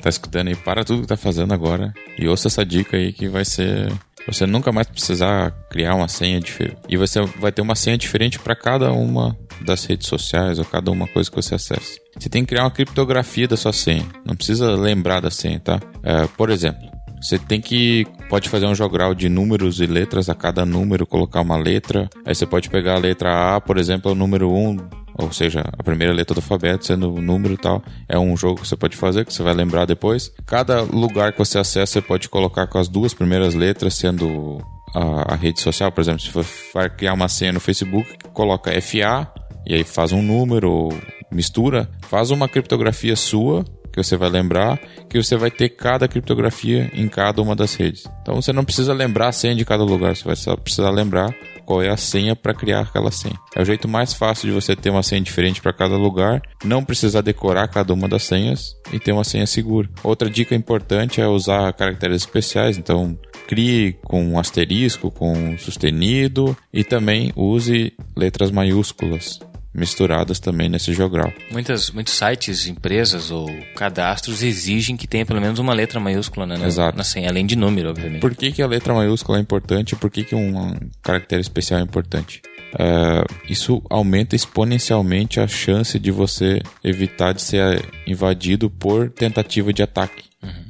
Tá escutando aí, para tudo que tá fazendo agora e ouça essa dica aí que vai ser você nunca mais precisar criar uma senha diferente. E você vai ter uma senha diferente para cada uma das redes sociais ou cada uma coisa que você acessa. Você tem que criar uma criptografia da sua senha. Não precisa lembrar da senha, tá? É, por exemplo, você tem que pode fazer um jogral de números e letras a cada número, colocar uma letra. Aí você pode pegar a letra A, por exemplo, é o número 1, ou seja, a primeira letra do alfabeto sendo o número e tal. É um jogo que você pode fazer, que você vai lembrar depois. Cada lugar que você acessa, você pode colocar com as duas primeiras letras sendo a, a rede social. Por exemplo, se for criar uma senha no Facebook, coloca FA e aí faz um número, mistura, faz uma criptografia sua que você vai lembrar, que você vai ter cada criptografia em cada uma das redes. Então você não precisa lembrar a senha de cada lugar, você vai só precisar lembrar qual é a senha para criar aquela senha. É o jeito mais fácil de você ter uma senha diferente para cada lugar, não precisar decorar cada uma das senhas e ter uma senha segura. Outra dica importante é usar caracteres especiais, então crie com um asterisco, com sustenido e também use letras maiúsculas misturadas também nesse jogral. Muitas, muitos sites, empresas ou cadastros exigem que tenha pelo menos uma letra maiúscula né, na, Exato. na senha, além de número, obviamente. Por que, que a letra maiúscula é importante? Por que, que um caractere especial é importante? Uh, isso aumenta exponencialmente a chance de você evitar de ser invadido por tentativa de ataque,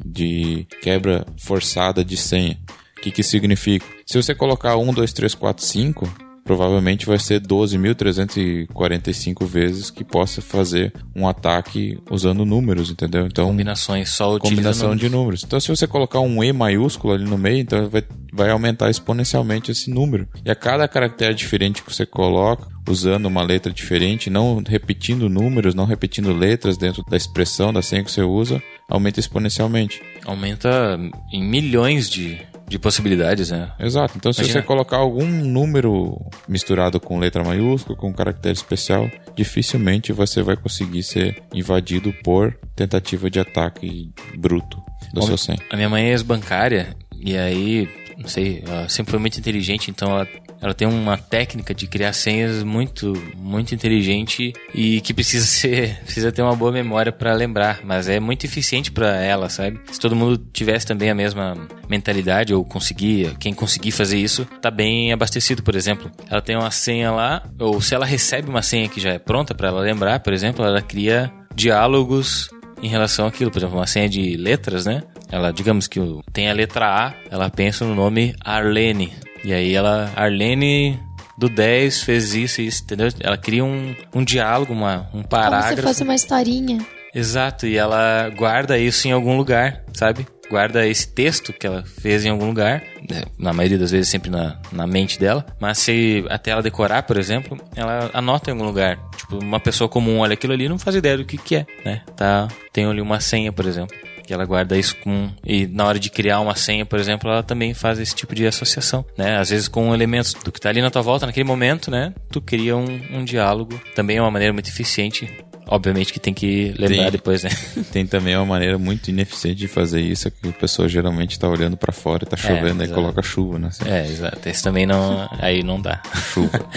de quebra forçada de senha. O que, que significa? Se você colocar 1, 2, 3, 4, 5, provavelmente vai ser 12.345 vezes que possa fazer um ataque usando números, entendeu? Então, Combinações, só combinação números. de números. Então, se você colocar um E maiúsculo ali no meio, então vai, vai aumentar exponencialmente esse número. E a cada caractere diferente que você coloca, usando uma letra diferente, não repetindo números, não repetindo letras dentro da expressão da senha que você usa, aumenta exponencialmente. Aumenta em milhões de, de possibilidades, né? Exato. Então, se Imagina. você colocar algum número misturado com letra maiúscula, com caractere especial, dificilmente você vai conseguir ser invadido por tentativa de ataque bruto da Bom, sua senha. A minha mãe é ex-bancária e aí, não sei, ela sempre foi muito inteligente, então ela, ela tem uma técnica de criar senhas muito, muito inteligente e que precisa ser, precisa ter uma boa memória para lembrar, mas é muito eficiente para ela, sabe? Se todo mundo tivesse também a mesma mentalidade ou conseguir, quem conseguir fazer isso, tá bem abastecido, por exemplo. Ela tem uma senha lá, ou se ela recebe uma senha que já é pronta para ela lembrar, por exemplo, ela cria diálogos em relação àquilo, por exemplo, uma senha de letras, né? Ela, digamos que tem a letra A, ela pensa no nome Arlene. E aí ela, Arlene do 10 fez isso e isso, entendeu? Ela cria um, um diálogo, uma, um Como parágrafo. se fosse uma historinha. Exato, e ela guarda isso em algum lugar, sabe? guarda esse texto que ela fez em algum lugar, né, na maioria das vezes sempre na, na mente dela, mas se até ela decorar, por exemplo, ela anota em algum lugar. Tipo, uma pessoa comum olha aquilo ali e não faz ideia do que, que é, né? Tá, tem ali uma senha, por exemplo que ela guarda isso com e na hora de criar uma senha, por exemplo, ela também faz esse tipo de associação, né? Às vezes com elementos do que está ali na tua volta naquele momento, né? Tu cria um, um diálogo. Também é uma maneira muito eficiente Obviamente que tem que lembrar Tem. depois, né? Tem também uma maneira muito ineficiente de fazer isso, é que a pessoa geralmente tá olhando pra fora e tá chovendo, aí exato. coloca chuva, né? Assim, É, exato. Esse também não. Aí não dá. Chuva.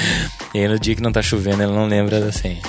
E aí no dia que não tá chovendo, ele não lembra da senha.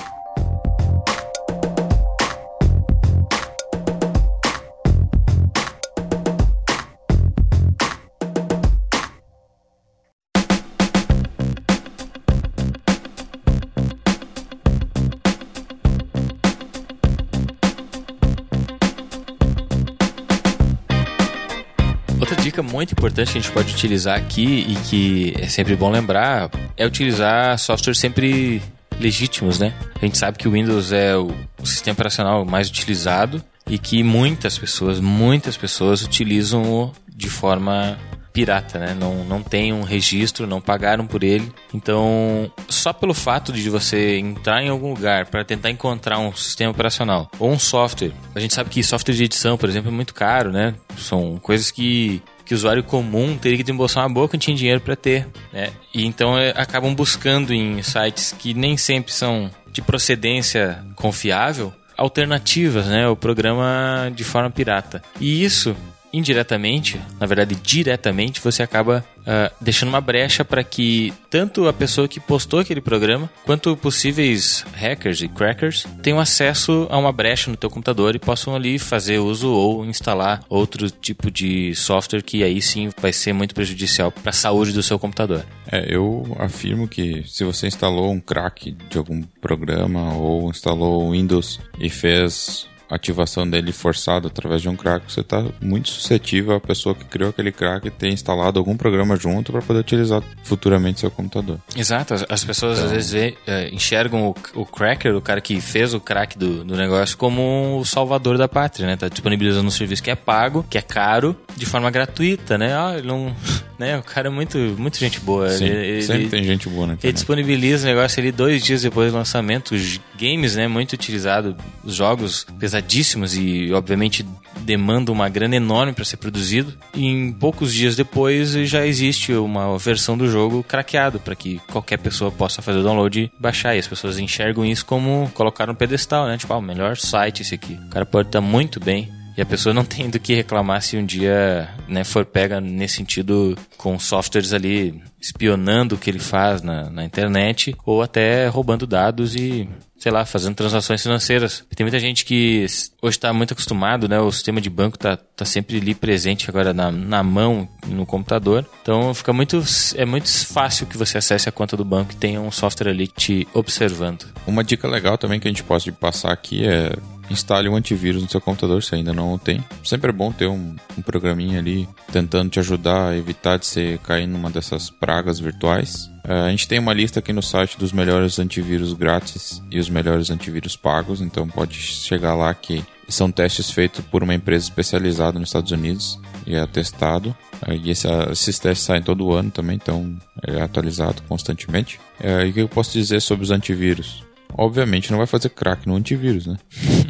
Muito importante que a gente pode utilizar aqui e que é sempre bom lembrar é utilizar softwares sempre legítimos, né? A gente sabe que o Windows é o, o sistema operacional mais utilizado e que muitas pessoas, muitas pessoas utilizam de forma pirata, né? Não, não tem um registro, não pagaram por ele. Então, só pelo fato de você entrar em algum lugar para tentar encontrar um sistema operacional ou um software, a gente sabe que software de edição, por exemplo, é muito caro, né? São coisas que que o usuário comum teria que desembolsar uma boa quantia de dinheiro para ter, né? E então é, acabam buscando em sites que nem sempre são de procedência confiável alternativas, né? O programa de forma pirata. E isso indiretamente, na verdade diretamente, você acaba ah, deixando uma brecha para que tanto a pessoa que postou aquele programa quanto possíveis hackers e crackers tenham acesso a uma brecha no teu computador e possam ali fazer uso ou instalar outro tipo de software que aí sim vai ser muito prejudicial para a saúde do seu computador. É, eu afirmo que se você instalou um crack de algum programa ou instalou o Windows e fez ativação dele forçada através de um crack, você está muito suscetível à pessoa que criou aquele crack ter instalado algum programa junto para poder utilizar futuramente seu computador. Exato, as, as pessoas às vezes vê, eh, enxergam o, o cracker, o cara que fez o crack do, do negócio, como o salvador da pátria, né? Tá disponibilizando um serviço que é pago, que é caro, de forma gratuita, né? Ah, ele não. Né? O cara é muito, muito gente boa. Sim, ele, ele- sempre tem gente boa na Ele disponibiliza o negócio ali dois dias depois do lançamento. Os games, né? Muito utilizado. Os jogos pesadíssimos e, obviamente, demandam uma grana enorme para ser produzido. E em poucos dias depois já existe uma versão do jogo craqueado para que qualquer pessoa possa fazer o download e baixar. E as pessoas enxergam isso como colocar no pedestal, né? Tipo, ah, o melhor site esse aqui. O cara pode estar muito bem. E a pessoa não tem do que reclamar se um dia né, for pega nesse sentido com softwares ali espionando o que ele faz na, na internet ou até roubando dados e, sei lá, fazendo transações financeiras. Tem muita gente que hoje está muito acostumado, né? O sistema de banco tá, tá sempre ali presente agora na, na mão, no computador. Então fica muito, é muito fácil que você acesse a conta do banco e tenha um software ali te observando. Uma dica legal também que a gente pode passar aqui é instale um antivírus no seu computador se ainda não tem. Sempre é bom ter um, um programinha ali tentando te ajudar a evitar de você cair numa dessas pragas virtuais. Eh, a gente tem uma lista aqui no site dos melhores antivírus grátis e os melhores antivírus pagos, então pode chegar lá que são testes feitos por uma empresa especializada nos Estados Unidos e é testado. Eh, E esse- esses testes saem todo ano também, então é atualizado constantemente. Eh, E o que eu posso dizer sobre os antivírus? Obviamente não vai fazer crack no antivírus, né?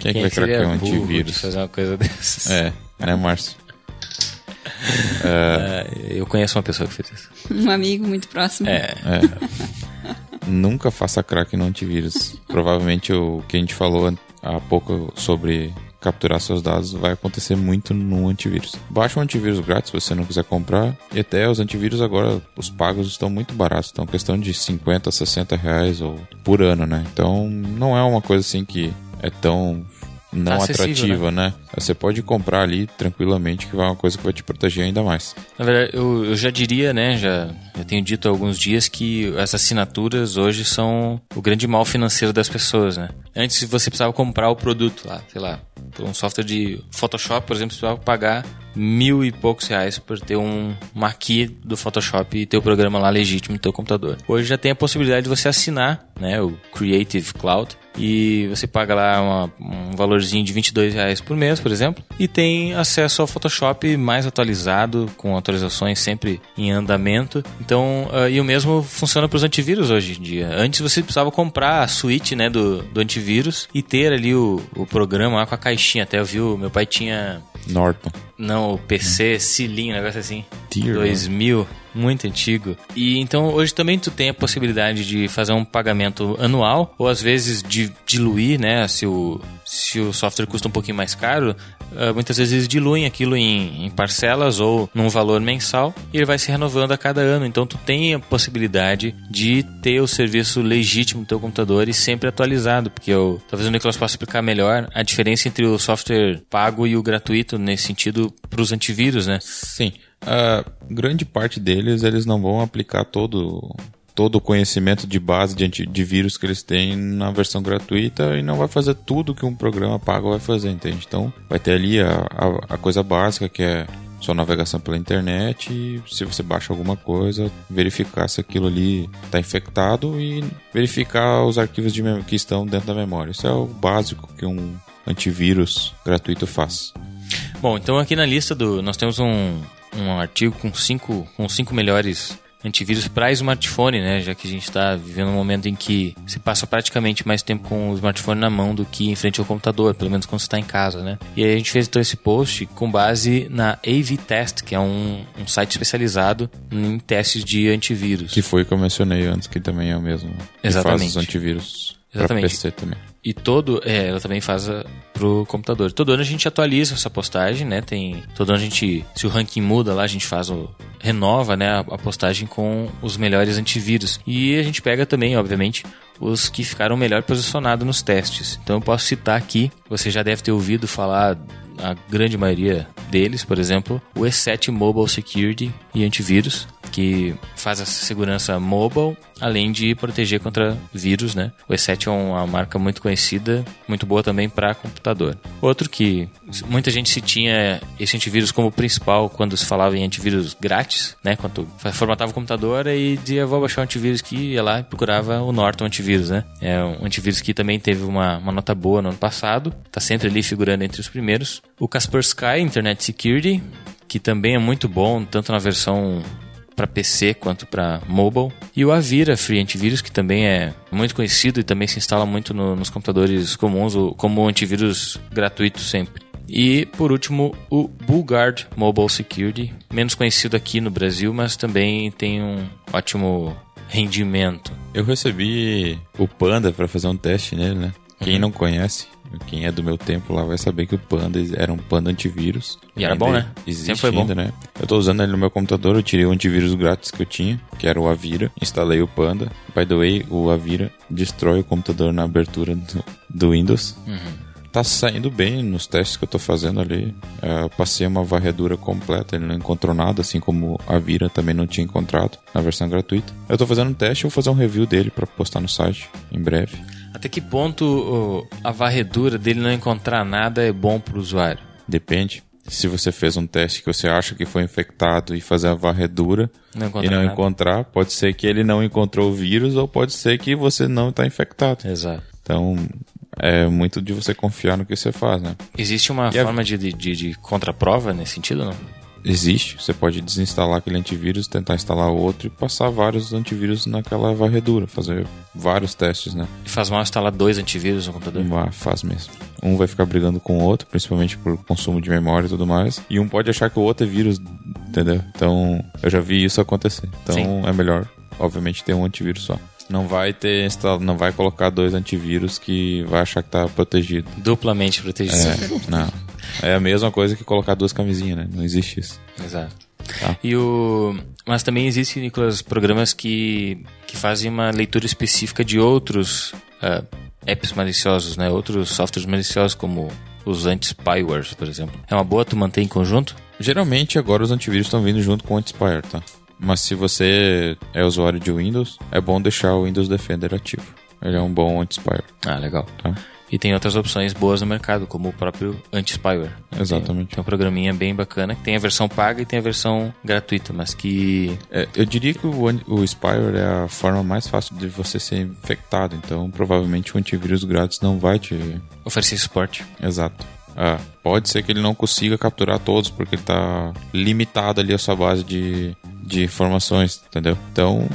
Quem é que vai craquear um antivírus? fazer uma coisa dessas? É, né, Márcio? É, eu conheço uma pessoa que fez isso. Um amigo muito próximo. É, Nunca faça crack no antivírus. Provavelmente o que a gente falou há pouco sobre capturar seus dados vai acontecer muito no antivírus. Baixa um antivírus grátis se você não quiser comprar. E até os antivírus agora, os pagos estão muito baratos. Estão questão de 50, 60 reais ou por ano, né? Então não é uma coisa assim que é tão não Tá atrativa, né? Você pode comprar ali tranquilamente que vai uma coisa que vai te proteger ainda mais. Na verdade, eu, eu já diria, né, já, já tenho dito há alguns dias que as assinaturas hoje são o grande mal financeiro das pessoas, né? Antes você precisava comprar o produto lá, sei lá, por um software de Photoshop, por exemplo, você precisava pagar mil e poucos reais por ter um maqui do Photoshop e ter o programa lá legítimo no teu computador. Hoje já tem a possibilidade de você assinar, né, o Creative Cloud, e você paga lá uma, um valorzinho de 22 reais por mês, por exemplo, e tem acesso ao Photoshop mais atualizado, com atualizações sempre em andamento. Então, uh, e o mesmo funciona para os antivírus hoje em dia. Antes você precisava comprar a suíte né, do, do antivírus e ter ali o, o programa lá com a caixinha. Até eu vi, meu pai tinha Norton. não, o PC, Cilinho, um negócio assim. Tier, 2000, muito antigo. E então hoje também tu tem a possibilidade de fazer um pagamento anual, ou às vezes de diluir, né? Se o, se o software custa um pouquinho mais caro, uh, muitas vezes eles diluem aquilo em, em, parcelas ou num valor mensal e ele vai se renovando a cada ano. Então tu tem a possibilidade de ter o serviço legítimo do teu computador e sempre atualizado, porque eu, talvez o Nicolas possa explicar melhor a diferença entre o software pago e o gratuito nesse sentido para os antivírus, né? Sim. A grande parte deles, eles não vão aplicar todo todo o conhecimento de base de, de vírus que eles têm na versão gratuita e não vai fazer tudo que um programa pago vai fazer, entende? Então, vai ter ali a, a, a coisa básica que é sua navegação pela internet e se você baixa alguma coisa, verificar se aquilo ali está infectado e verificar os arquivos de que estão dentro da memória. Isso é o básico que um antivírus gratuito faz. Bom, então aqui na lista do nós temos um, um artigo com cinco, com cinco melhores antivírus para smartphone, né? Já que a gente está vivendo um momento em que se passa praticamente mais tempo com o smartphone na mão do que em frente ao computador, pelo menos quando você está em casa, né? E aí a gente fez então esse post com base na AV Test, que é um, um site especializado em testes de antivírus. Que foi que eu mencionei antes, que também é o mesmo. Exatamente. Que faz os antivírus Exatamente. PC também. E todo, é, ela também faz a, pro computador. Todo ano a gente atualiza essa postagem, né? Tem, todo ano a gente, se o ranking muda lá, a gente faz o renova, né, a, a postagem com os melhores antivírus. E a gente pega também, obviamente, os que ficaram melhor posicionados nos testes. Então eu posso citar aqui, você já deve ter ouvido falar a grande maioria deles, por exemplo, o E7 Mobile Security e antivírus, que faz a segurança mobile, além de proteger contra vírus, né? O E7 é uma marca muito conhecida, muito boa também para computador. Outro que muita gente se tinha esse antivírus como principal quando se falava em antivírus grátis, né? Quando formatava o computador e dizia vou baixar um antivírus que ia lá e procurava o Norton antivírus, né? É um antivírus que também teve uma, uma nota boa no ano passado, tá sempre ali figurando entre os primeiros. O Kaspersky Internet Security, que também é muito bom, tanto na versão para PC quanto para mobile. E o Avira Free Antivírus, que também é muito conhecido e também se instala muito no, nos computadores comuns como antivírus gratuito sempre. E por último, o Bullguard Mobile Security, menos conhecido aqui no Brasil, mas também tem um ótimo rendimento. Eu recebi o Panda para fazer um teste nele, né? Quem Uhum. não conhece, quem é do meu tempo lá vai saber que o Panda era um Panda antivírus. E era bom, né? Existe Sempre foi bom. ainda, né? Eu tô usando ele no meu computador, eu tirei o antivírus grátis que eu tinha, que era o Avira, instalei o Panda. By the way, o Avira destrói o computador na abertura do, do Windows. Uhum. Tá saindo bem nos testes que eu tô fazendo ali. É, eu passei uma varredura completa, ele não encontrou nada, assim como a Vira também não tinha encontrado na versão gratuita. Eu tô fazendo um teste, eu vou fazer um review dele para postar no site em breve. Até que ponto a varredura dele não encontrar nada é bom para o usuário? Depende. Se você fez um teste que você acha que foi infectado e fazer a varredura Não e não nada. encontrar, pode ser que ele não encontrou o vírus ou pode ser que você não está infectado. Exato. Então, é muito de você confiar no que você faz, né? Existe uma E a- forma de, de, de, de contraprova nesse sentido, não? Existe, você pode desinstalar aquele antivírus, tentar instalar outro e passar vários antivírus naquela varredura, fazer vários testes, né? E faz mal instalar dois antivírus no computador? Uma faz mesmo. Um vai ficar brigando com o outro, principalmente por consumo de memória e tudo mais. E um pode achar que o outro é vírus, entendeu? Então, eu já vi isso acontecer. Então, Sim. é melhor, obviamente, ter um antivírus só. Não vai ter instal... não vai colocar dois antivírus que vai achar que tá protegido. Duplamente protegido. É, não. É a mesma coisa que colocar duas camisinhas, né? Não existe isso. Exato. Tá. E o... Mas também existem, Nicolas, programas que, que fazem uma leitura específica de outros ah, apps maliciosos, né? Outros softwares maliciosos, como os anti-spywares, por exemplo. É uma boa tu manter em conjunto? Geralmente agora os antivírus estão vindo junto com o Antispire, tá? Mas se você é usuário de Windows, é bom deixar o Windows Defender ativo. Ele é um bom Antispire, Ah, legal. tá? E tem outras opções boas no mercado, como o próprio anti-spyware. Exatamente. Tem, tem um programinha bem bacana, que tem a versão paga e tem a versão gratuita, mas que... É, eu diria que o, o Spyware é a forma mais fácil de você ser infectado, então provavelmente o antivírus grátis não vai te... Oferecer suporte. Exato. Ah, pode ser que ele não consiga capturar todos, porque ele tá limitado ali a sua base de, de informações, entendeu? Então,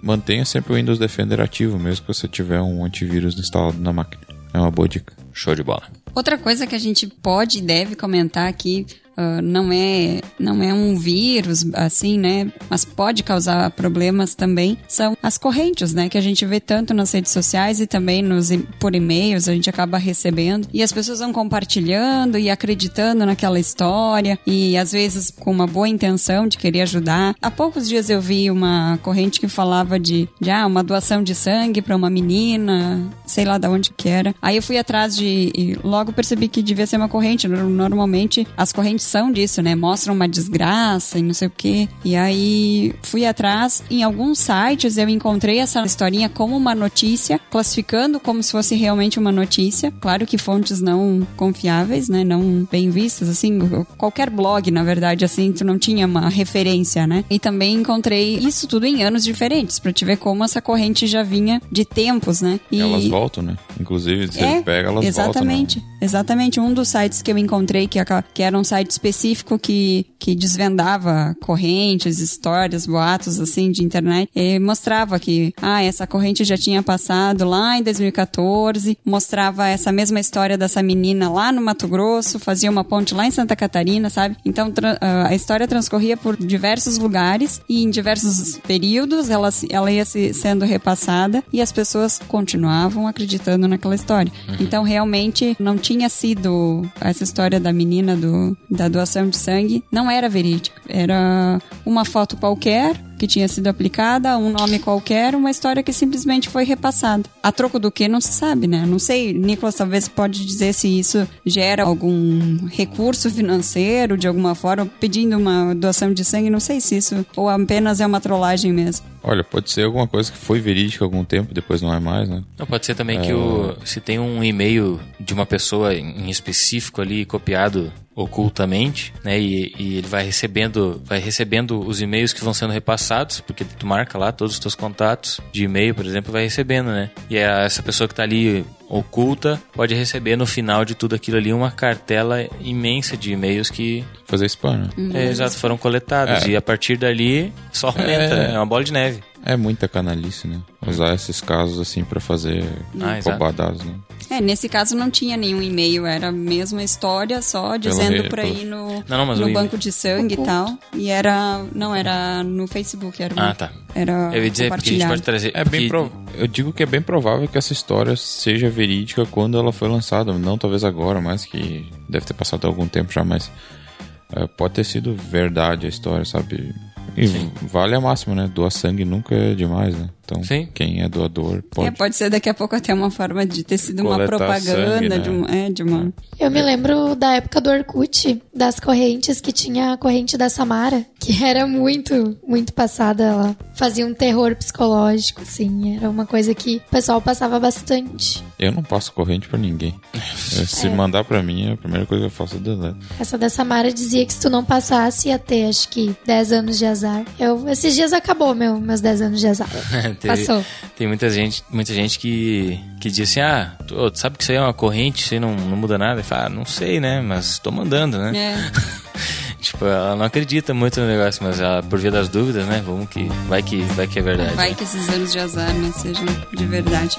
mantenha sempre o Windows Defender ativo, mesmo que você tiver um antivírus instalado na máquina. É uma boa dica. Show de bola. Outra coisa que a gente pode e deve comentar aqui ah, não é não é um vírus assim, né? Mas pode causar problemas também. São as correntes, né? Que a gente vê tanto nas redes sociais e também nos por e-mails a gente acaba recebendo e as pessoas vão compartilhando e acreditando naquela história e às vezes com uma boa intenção de querer ajudar. Há poucos dias eu vi uma corrente que falava de, de ah, uma doação de sangue para uma menina, sei lá de onde que era. Aí eu fui atrás de e logo percebi que devia ser uma corrente. Nor- Normalmente as correntes disso, né? Mostram uma desgraça e não sei o quê. E aí fui atrás. Em alguns sites eu encontrei essa historinha como uma notícia, classificando como se fosse realmente uma notícia. Claro que fontes não confiáveis, né? Não bem vistas, assim. Qualquer blog, na verdade, assim, tu não tinha uma referência, né? E também encontrei isso tudo em anos diferentes, pra te ver como essa corrente já vinha de tempos, né? E... Elas voltam, né? Inclusive, se ele pega, elas exatamente, voltam. Exatamente. Um dos sites que eu encontrei, que, era um site específico que, que desvendava correntes, histórias, boatos, assim, de internet, e mostrava que, ah, essa corrente já tinha passado lá em 2014, mostrava essa mesma história dessa menina lá no Mato Grosso, fazia uma ponte lá em Santa Catarina, sabe? Então, ah, a história transcorria por diversos lugares e em diversos períodos ela, ela ia se, sendo repassada e as pessoas continuavam acreditando naquela história. Então, realmente, não tinha sido essa história da menina do, da doação de sangue, não era verídica. Era uma foto qualquer que tinha sido aplicada, um nome qualquer, uma história que simplesmente foi repassada. A troco do que não se sabe, né? Não sei, Nicolas talvez pode dizer se isso gera algum recurso financeiro de alguma forma, pedindo uma doação de sangue, não sei se isso ou apenas é uma trollagem mesmo. Olha, pode ser alguma coisa que foi verídica há algum tempo, depois não é mais, né? Não, pode ser também que o, se tem um e-mail de uma pessoa em específico ali copiado ocultamente, né, e, e ele vai recebendo, vai recebendo os e-mails que vão sendo repassados, porque tu marca lá todos os teus contatos de e-mail, por exemplo, vai recebendo, né? E é essa pessoa que tá ali oculta pode receber no final de tudo aquilo ali uma cartela imensa de e-mails que Fazer spam, né? é, exato, foram coletados É. e a partir dali só aumenta, É. né? é uma bola de neve. É muita canalice, né? Usar esses casos assim pra fazer Ah, exato. roubar dados, né? É, nesse caso não tinha nenhum e-mail, era a mesma história, só dizendo re- pra ir no, Não, não, no banco de sangue e tal. E era. Não, era no Facebook, era. Ah, tá. Era Eu ia dizer porque a gente pode trazer É bem prov... Eu digo que é bem provável que essa história seja verídica quando ela foi lançada. Não talvez agora, mas que deve ter passado algum tempo já, mas é, pode ter sido verdade a história, sabe? E vale a máxima, né? Doar sangue nunca é demais, né? Então, Sim. quem é doador pode. É, pode ser daqui a pouco até uma forma de ter sido uma propaganda sangue, né? de, um, é, de uma. Eu me lembro da época do Orkut, das correntes, que tinha a corrente da Samara, que era muito, muito passada. Ela fazia um terror psicológico, assim. Era uma coisa que o pessoal passava bastante. Eu não passo corrente pra ninguém. Se mandar pra mim, a primeira coisa que eu faço é deleto. Essa da Samara dizia que se tu não passasse, ia ter, acho que, 10 anos de azar. Eu, esses dias acabou meu, meus 10 anos de azar. Teve- Passou. Tem muita gente, muita gente que, que diz assim: ah, tu, tu sabe que isso aí é uma corrente, isso aí não, não muda nada. E fala, ah, não sei, né? Mas tô mandando, né? É, tipo, ela não acredita muito no negócio, mas ela, por via das dúvidas, né? Vamos que. Vai que, vai que é verdade. vai que esses anos de azar, né, sejam de verdade.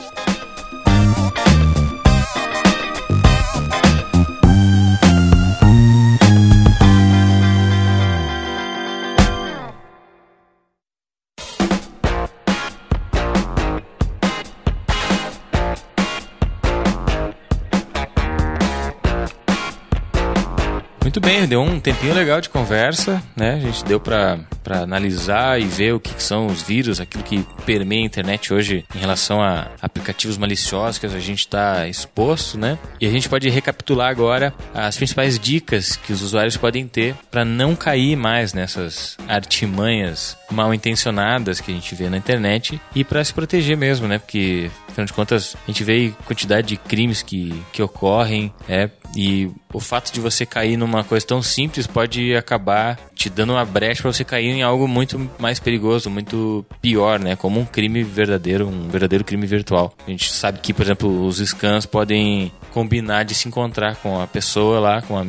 Muito bem, deu um tempinho legal de conversa, né? A gente deu para analisar e ver o que são os vírus, aquilo que permeia a internet hoje em relação a aplicativos maliciosos que a gente está exposto, né? E a gente pode recapitular agora as principais dicas que os usuários podem ter para não cair mais nessas artimanhas mal intencionadas que a gente vê na internet e para se proteger mesmo, né? Porque afinal de contas a gente vê a quantidade de crimes que, que ocorrem, é, e o fato de você cair numa coisa tão simples pode acabar te dando uma brecha para você cair em algo muito mais perigoso, muito pior, né? Como um crime verdadeiro, um verdadeiro crime virtual. A gente sabe que, por exemplo, os scans podem combinar de se encontrar com a pessoa lá, com a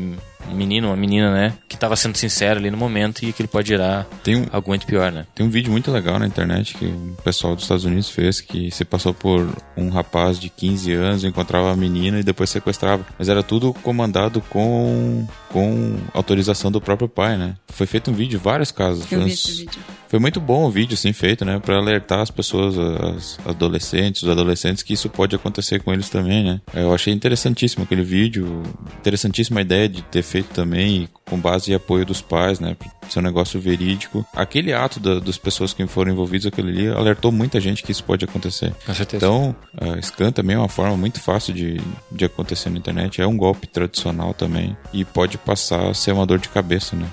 menino, uma menina, né? Que estava sendo sincero ali no momento e que ele pode gerar Tem um, algo muito pior, né? tem um vídeo muito legal na internet que o pessoal dos Estados Unidos fez que se passou por um rapaz de 15 anos, encontrava a menina e depois sequestrava. Mas era tudo comandado com, com autorização do próprio pai, né? Foi feito um vídeo, vários casos. Eu Foi vi esse vídeo. Foi muito bom o vídeo, assim, feito, né? Pra alertar as pessoas, as adolescentes, os adolescentes, que isso pode acontecer com eles também, né? Eu achei interessantíssimo aquele vídeo, interessantíssima a ideia de ter feito também, com base em apoio dos pais, né? Ser um negócio verídico. Aquele ato da- das pessoas que foram envolvidas aquele ali alertou muita gente que isso pode acontecer. Com certeza. Então, a scan também é uma forma muito fácil de, de acontecer na internet. É um golpe tradicional também. E pode passar a ser uma dor de cabeça, né?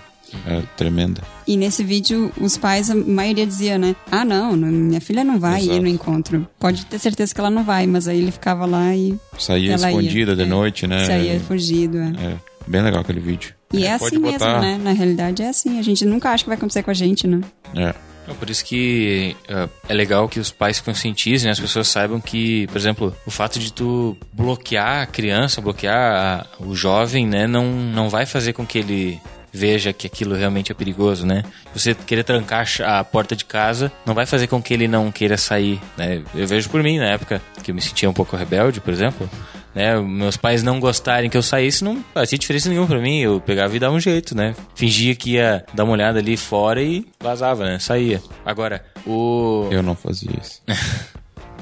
É tremenda. E nesse vídeo, os pais, a maioria dizia, né? Ah, não, minha filha não vai Exato. ir no encontro. Pode ter certeza que ela não vai, mas aí ele ficava lá e Saía Ela ia, escondida de é. noite, né? saía fugido. é. É, bem legal aquele vídeo. E é Pode assim botar- mesmo, né? Na realidade é assim. A gente nunca acha que vai acontecer com a gente, né? É. É por isso que é, é legal que os pais conscientizem, né? as pessoas saibam que, por exemplo, o fato de tu bloquear a criança, bloquear a- o jovem, né, não, não vai fazer com que ele veja que aquilo realmente é perigoso, né? Você querer trancar a porta de casa não vai fazer com que ele não queira sair, né? Eu vejo por mim, na época que eu me sentia um pouco rebelde, por exemplo, né? Meus pais não gostarem que eu saísse, não fazia diferença nenhuma pra mim. Eu pegava e dava um jeito, né? Fingia que ia dar uma olhada ali fora e vazava, né? Saía. Agora, o... Eu não fazia isso.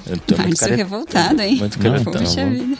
Eu tô muito isso é care- revoltado, hein? Muito carentão. Poxa vida.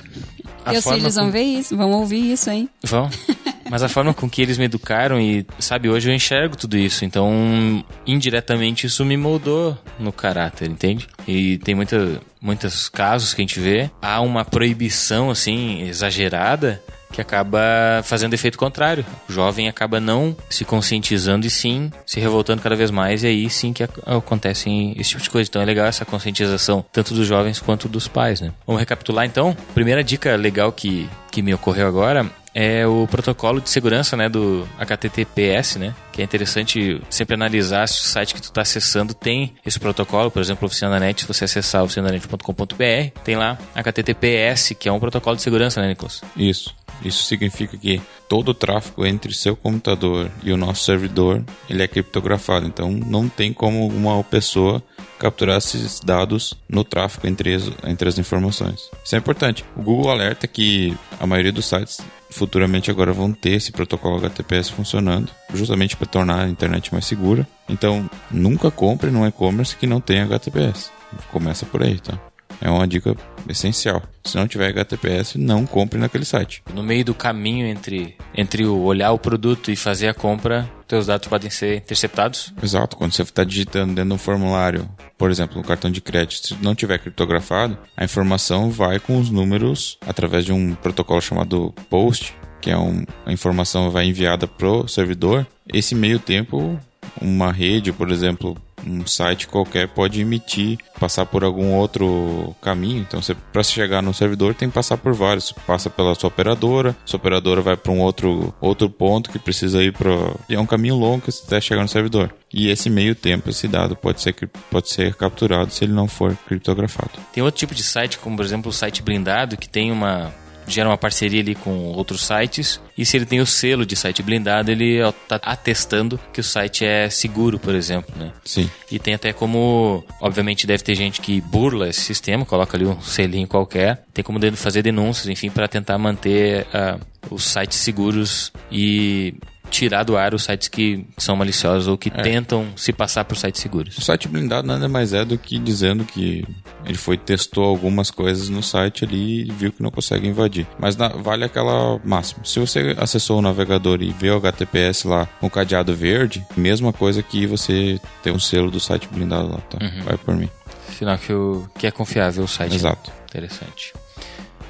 A Meus forma filhos vão ver isso, vão ouvir isso, hein? Vão. Mas a forma com que eles me educaram e, sabe, hoje eu enxergo tudo isso. Então, indiretamente, isso me moldou no caráter, entende? E tem muita, muitos casos que a gente vê. Há uma proibição, assim, exagerada que acaba fazendo efeito contrário. O jovem acaba não se conscientizando e sim se revoltando cada vez mais, e aí sim que ac- acontecem esse tipo de coisa. Então é legal essa conscientização, tanto dos jovens quanto dos pais, né? Vamos recapitular então? Primeira dica legal que, que me ocorreu agora é o protocolo de segurança, né, do HTTPS, né, que é interessante sempre analisar se o site que tu está acessando tem esse protocolo, por exemplo, Oficina da Net, se você acessar oficinanet.com.br, tem lá HTTPS, que é um protocolo de segurança, né, Nicolas? Isso. Isso significa que todo o tráfego entre seu computador e o nosso servidor, ele é criptografado. Então não tem como uma pessoa capturar esses dados no tráfego entre as, entre as informações. Isso é importante. O Google alerta que a maioria dos sites futuramente agora vão ter esse protocolo HTTPS funcionando, justamente para tornar a internet mais segura. Então, nunca compre no e-commerce que não tenha HTTPS. Começa por aí, tá? É uma dica essencial. Se não tiver HTTPS, não compre naquele site. No meio do caminho entre, entre o olhar o produto e fazer a compra, teus dados podem ser interceptados. Exato, quando você está digitando dentro de um formulário, por exemplo, um cartão de crédito, se não tiver criptografado, a informação vai com os números através de um protocolo chamado POST, que é um, a informação vai enviada pro servidor. Esse meio tempo, uma rede, por exemplo, um site qualquer pode emitir, passar por algum outro caminho. Então, para chegar no servidor, tem que passar por vários. Passa pela sua operadora, sua operadora vai para um outro, outro ponto que precisa ir para. É um caminho longo até chegar no servidor. E esse meio tempo, esse dado pode ser, pode ser capturado se ele não for criptografado. Tem outro tipo de site, como por exemplo o site blindado, que tem uma. Gera uma parceria ali com outros sites. E se ele tem o selo de site blindado, ele está atestando que o site é seguro, por exemplo, né? Sim. E tem até como, obviamente deve ter gente que burla esse sistema, coloca ali um selinho qualquer, tem como fazer denúncias, enfim, para tentar manter ah, os sites seguros e tirar do ar os sites que são maliciosos ou que É. tentam se passar por sites seguros. O site blindado nada mais é do que dizendo que ele foi testou algumas coisas no site ali e viu que não consegue invadir. Mas na- vale aquela máxima. Se você acessou o navegador e vê o HTTPS lá com o cadeado verde, mesma coisa que você tem um selo do site blindado lá, tá? Vai por mim. Sinal que, o, que é confiável o site. né? Exato. Interessante.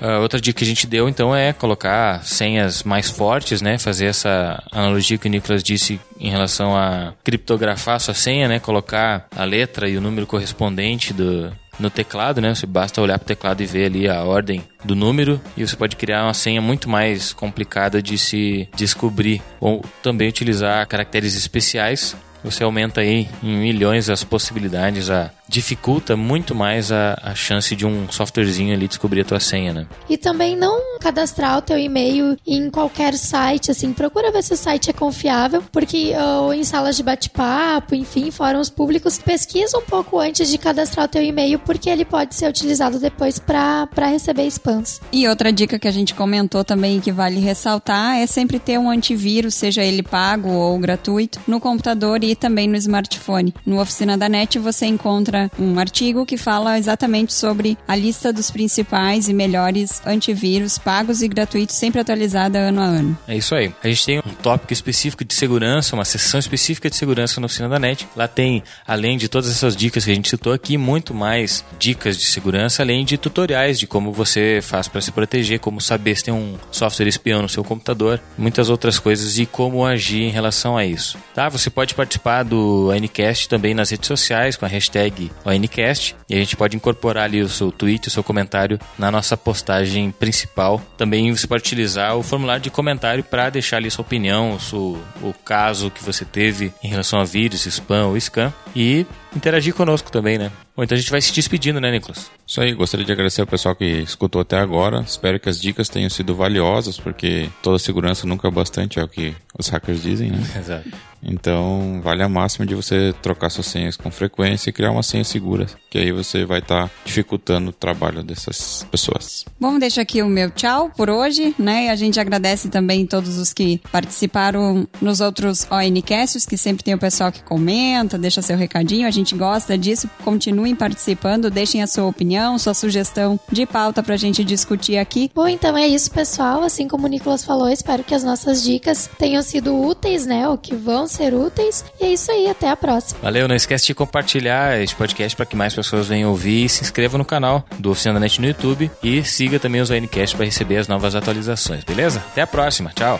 Ah, outra dica que a gente deu, então, é colocar senhas mais fortes, né? Fazer essa analogia que o Nicolas disse em relação a criptografar sua senha, né? Colocar a letra e o número correspondente do, no teclado, né? Você basta olhar para o teclado e ver ali a ordem do número e você pode criar uma senha muito mais complicada de se descobrir. Ou também utilizar caracteres especiais você aumenta aí em milhões as possibilidades, a, dificulta muito mais a, a chance de um softwarezinho ali descobrir a tua senha, né? E também não cadastrar o teu e-mail em qualquer site, assim, procura ver se o site é confiável, porque ou em salas de bate-papo, enfim, fóruns públicos, pesquisa um pouco antes de cadastrar o teu e-mail, porque ele pode ser utilizado depois para receber spams. E outra dica que a gente comentou também que vale ressaltar é sempre ter um antivírus, seja ele pago ou gratuito, no computador e também no smartphone. No Oficina da NET você encontra um artigo que fala exatamente sobre a lista dos principais e melhores antivírus pagos e gratuitos, sempre atualizada ano a ano. É isso aí. A gente tem um tópico específico de segurança, uma seção específica de segurança na Oficina da NET. Lá tem, além de todas essas dicas que a gente citou aqui, muito mais dicas de segurança, além de tutoriais de como você faz para se proteger, como saber se tem um software espião no seu computador, muitas outras coisas e como agir em relação a isso. Tá? Você pode participar do Ancast também nas redes sociais com a hashtag ONCast e a gente pode incorporar ali o seu tweet, o seu comentário na nossa postagem principal. Também você pode utilizar o formulário de comentário para deixar ali sua opinião, o, seu- o caso que você teve em relação a vírus, spam ou scam e interagir conosco também, né? Bom, então a gente vai se despedindo, né, Nicolas? Isso aí, gostaria de agradecer ao pessoal que escutou até agora. Espero que as dicas tenham sido valiosas, porque toda segurança nunca é bastante, é o que os hackers dizem, né? Exato. Então, vale a máxima de você trocar suas senhas com frequência e criar uma senha segura, que aí você vai estar dificultando o trabalho dessas pessoas. Bom, deixo aqui o meu tchau por hoje, né? E a gente agradece também todos os que participaram nos outros ONCasts, que sempre tem o pessoal que comenta, deixa seu recadinho, a gente gosta disso. Continuem participando, deixem a sua opinião, sua sugestão de pauta pra gente discutir aqui. Bom, então é isso, pessoal. Assim como o Nicolas falou, espero que as nossas dicas tenham sido úteis, né? Ou que vão ser úteis. E é isso aí, até a próxima. Valeu, não esquece de compartilhar este podcast para que mais pessoas venham ouvir e se inscreva no canal do Oficina da Net no YouTube e siga também os ONCast para receber as novas atualizações, beleza? Até a próxima, tchau!